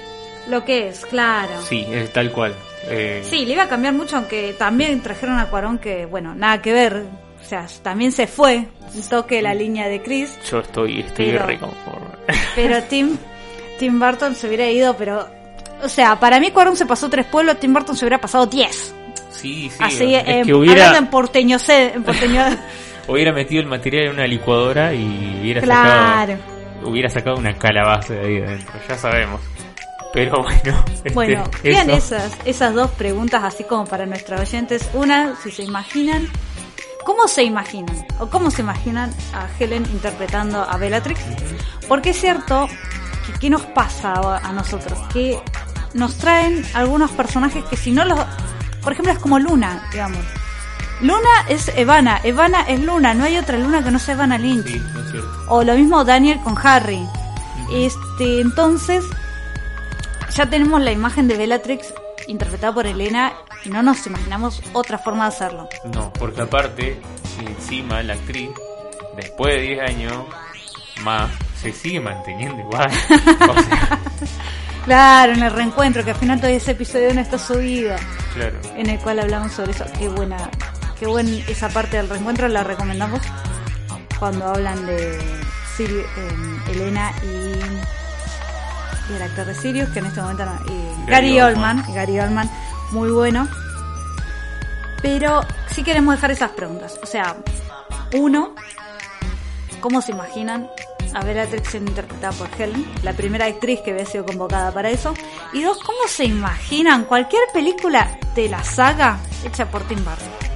Lo que es, claro. sí, es tal cual. eh, Sí, le iba a cambiar mucho, aunque también trajeron a Cuarón que, bueno, nada que ver. O sea, también se fue un toque la línea de Chris. Yo estoy, estoy Pero- reconforme. Pero Tim, Tim Burton se hubiera ido, pero... O sea, para mí Cuarón se pasó tres pueblos, Tim Burton se hubiera pasado diez. Sí, sí, Así, es eh, que hubiera, hablando en porteño, en porteño hubiera metido el material en una licuadora y hubiera claro. sacado hubiera sacado una calabaza de ahí adentro, ya sabemos. Pero bueno, este, Bueno, vean esas, esas dos preguntas así como para nuestros oyentes. Una, si se imaginan, ¿cómo se imaginan? ¿O cómo se imaginan a Helen interpretando a Bellatrix? Porque es cierto que ¿qué nos pasa a nosotros? Que nos traen algunos personajes que si no los... Por ejemplo, es como Luna, digamos. Luna es Evana, Evana es Luna, no hay otra Luna que no sea Evana Lynch. Sí, es cierto. O lo mismo Daniel con Harry. Este, entonces, ya tenemos la imagen de Bellatrix interpretada por Elena y no nos imaginamos otra forma de hacerlo. No, porque aparte, encima la actriz, después de 10 años más, se sigue manteniendo igual. O sea, Claro, en el reencuentro, que al final todavía ese episodio no está subido, claro. en el cual hablamos sobre eso. Qué buena, qué buena esa parte del reencuentro, la recomendamos cuando hablan de eh, Elena y, y el actor de Sirius, que en este momento no, y Gary Gary, Oldman. Oldman, Gary Oldman, muy bueno. Pero sí queremos dejar esas preguntas. O sea, uno, ¿cómo se imaginan a Bellatrix siendo interpretada por Helen? La primera actriz que había sido convocada para eso. Y dos, ¿cómo se imaginan cualquier película de la saga hecha por Tim Burton?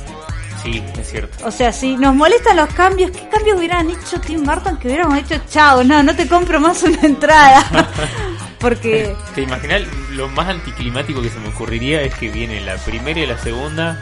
Sí, es cierto. O sea, si nos molestan los cambios, ¿qué cambios hubieran hecho Tim Burton que hubiéramos hecho chao? No, no te compro más una entrada. Porque ¿Te imaginas? Lo más anticlimático que se me ocurriría es que viene la primera y la segunda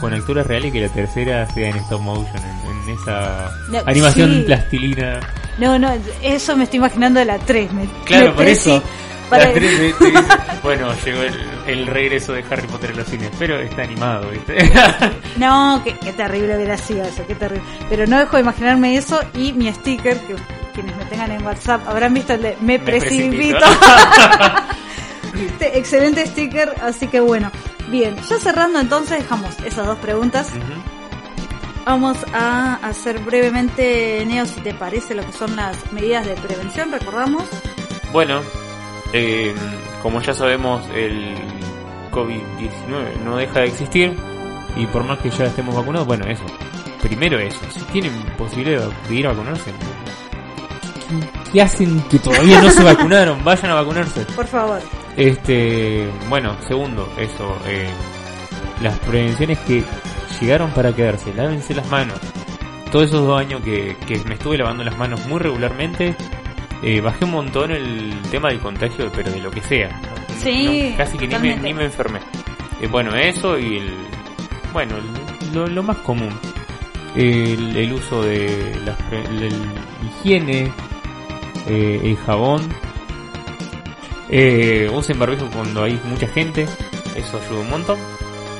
con actores reales y que la tercera sea en stop motion, en, en esa No, animación sí. plastilina. No, no, eso me estoy imaginando de la 3. Me, Claro, me por eso. para- bueno, llegó el, el regreso de Harry Potter en los cines, pero está animado, ¿viste? No, qué, qué terrible hubiera sido eso, qué terrible. Pero no dejo de imaginarme eso y mi sticker, que quienes me tengan en WhatsApp habrán visto el de me, precipito. Este excelente sticker, así que bueno. Bien, ya cerrando entonces dejamos esas dos preguntas. Vamos a hacer brevemente, Neo, si te parece, lo que son las medidas de prevención, recordamos. Bueno, eh, como ya sabemos, el COVID-19 no deja de existir y por más que ya estemos vacunados, bueno, eso. Primero eso, si tienen posibilidad de ir a vacunarse, ¿qué, qué hacen que todavía no se vacunaron? Vayan a vacunarse. Por favor. Este, bueno, segundo, eso, eh, las prevenciones que llegaron para quedarse, lávense las manos. Todos esos dos años que, que me estuve lavando las manos muy regularmente, eh, bajé un montón el tema del contagio, pero de lo que sea. Sí, No, casi que ni me, ni me enfermé. Eh, bueno, eso y el, bueno, el- lo, lo más común. El, el uso de el higiene, eh, el jabón. Eh, usen barbijo cuando hay mucha gente, eso ayuda un montón.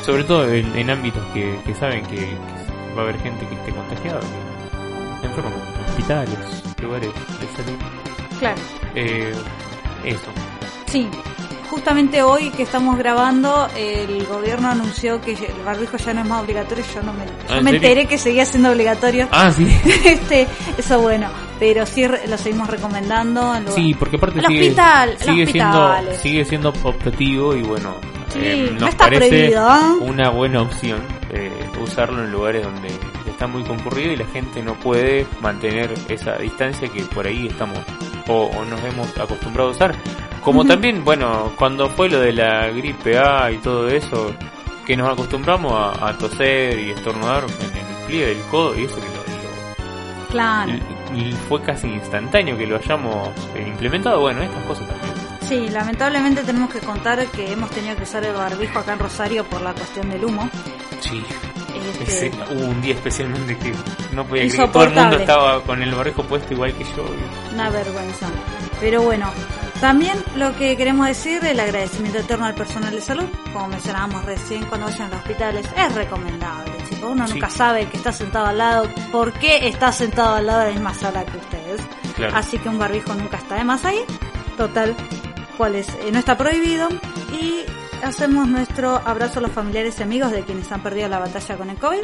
Sobre todo en, en ámbitos que, que saben que, que va a haber gente que esté contagiada, que enferma, hospitales, lugares de salud. Claro. Eh, eso. Sí, justamente hoy que estamos grabando, el gobierno anunció que el barbijo ya no es más obligatorio. Yo no me, yo ¿Ah, me enteré que seguía siendo obligatorio. Ah, sí. este, eso bueno, pero sí lo seguimos recomendando. En lugar- Sí, porque aparte sigue, hospital, al sigue siendo sigue siendo optativo y bueno, Sí, eh, no nos está parece prohibido, ¿eh? una buena opción eh, usarlo en lugares donde está muy concurrido y la gente no puede mantener esa distancia que por ahí estamos o, o nos hemos acostumbrado a usar. Como también, bueno, cuando fue lo de la gripe A y todo eso, que nos acostumbramos a, a toser y estornudar en el pliegue del codo y eso que lo, lo- Claro. Y- fue casi instantáneo que lo hayamos eh, implementado. Bueno, estas cosas también. Sí, lamentablemente tenemos que contar que hemos tenido que usar el barbijo acá en Rosario por la cuestión del humo. Sí. Este, Ese- hubo un día especialmente que no podía creer. Todo el mundo estaba con el barbijo puesto igual que yo. Una vergüenza. Pero bueno, también lo que queremos decir, el agradecimiento eterno al personal de salud, como mencionábamos recién, cuando vayan a los hospitales, es recomendable. Uno Sí. nunca sabe que está sentado al lado, por qué está sentado al lado de la misma sala que ustedes. Claro. Así que un barbijo nunca está de más ahí. Total, cuál es, eh, no está prohibido. Y hacemos nuestro abrazo a los familiares y amigos de quienes han perdido la batalla con el COVID.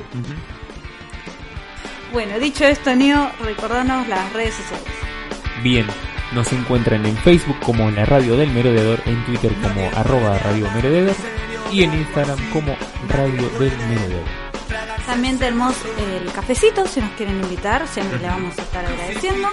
Bueno, dicho esto, Neo, recordanos las redes sociales. Bien, nos encuentran en Facebook como La Radio del Merodeador, en Twitter como arroba Radio Merodeador y en Instagram como Radio del Merodeador. También tenemos el cafecito, si nos quieren invitar, siempre le vamos a estar agradeciendo.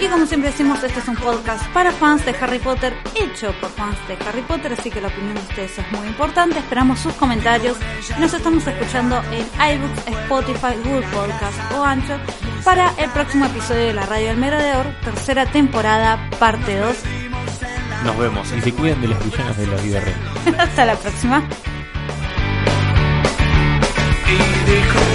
Y como siempre decimos, este es un podcast para fans de Harry Potter, hecho por fans de Harry Potter, así que la opinión de ustedes es muy importante. Esperamos sus comentarios. Nos estamos escuchando en iBooks, Spotify, Google Podcast o Anchor para el próximo episodio de la Radio del Merodeador, tercera temporada, parte 2. Nos vemos y se cuidan de las villanas de la vida real. Hasta la próxima. Y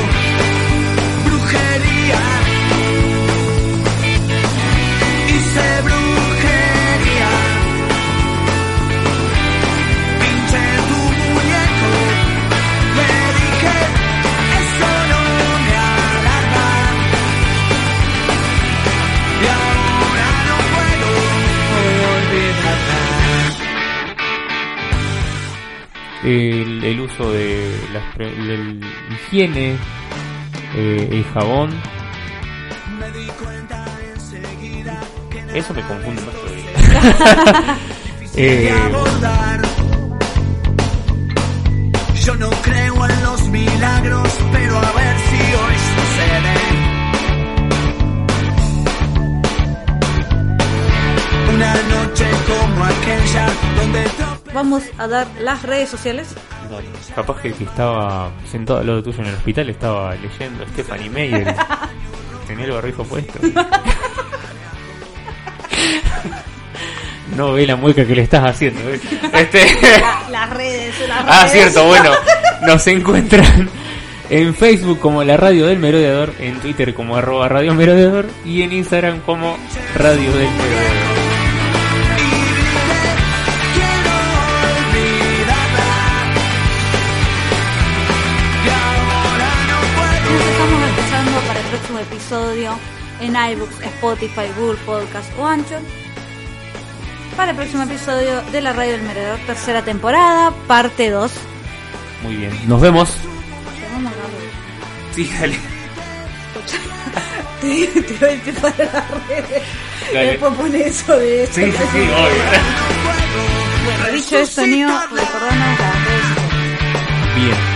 El, el uso de pre- el higiene, eh, el jabón. Eso me confunde más todavía. Eh. Yo no creo en los milagros, pero a ver si hoy sucede. Una noche como aquella donde Vamos a dar las redes sociales. Capaz que el que estaba sentado al lado tuyo en el hospital estaba leyendo Stephanie Meyer. Tenía el barrijo puesto. no ve la mueca que le estás haciendo. ¿eh? Este... La- las redes, las ah, redes. cierto, bueno. Nos encuentran en Facebook como la Radio del Merodeador, en Twitter como arroba Radio Merodeador y en Instagram como Radio del Merodeador. Episodio en iBooks, Spotify, Google Podcast o Anchor. Para el próximo episodio de la Radio del Meredor, tercera temporada, parte 2. Muy bien. Nos vemos. Sí, dale. Te, te doy el para las redes. Dale. Después pone eso de esto. Sí, sí, sí, obvio. Bueno, dicho esto, Neo, las redes. Bien.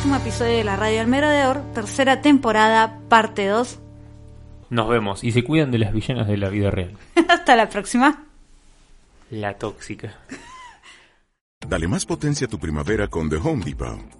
Próximo episodio de la Radio del Merodeador, tercera temporada, parte 2. Nos vemos. Y se cuidan de las villanas de la vida real. Hasta la próxima. La tóxica. Dale más potencia a tu primavera con The Home Depot.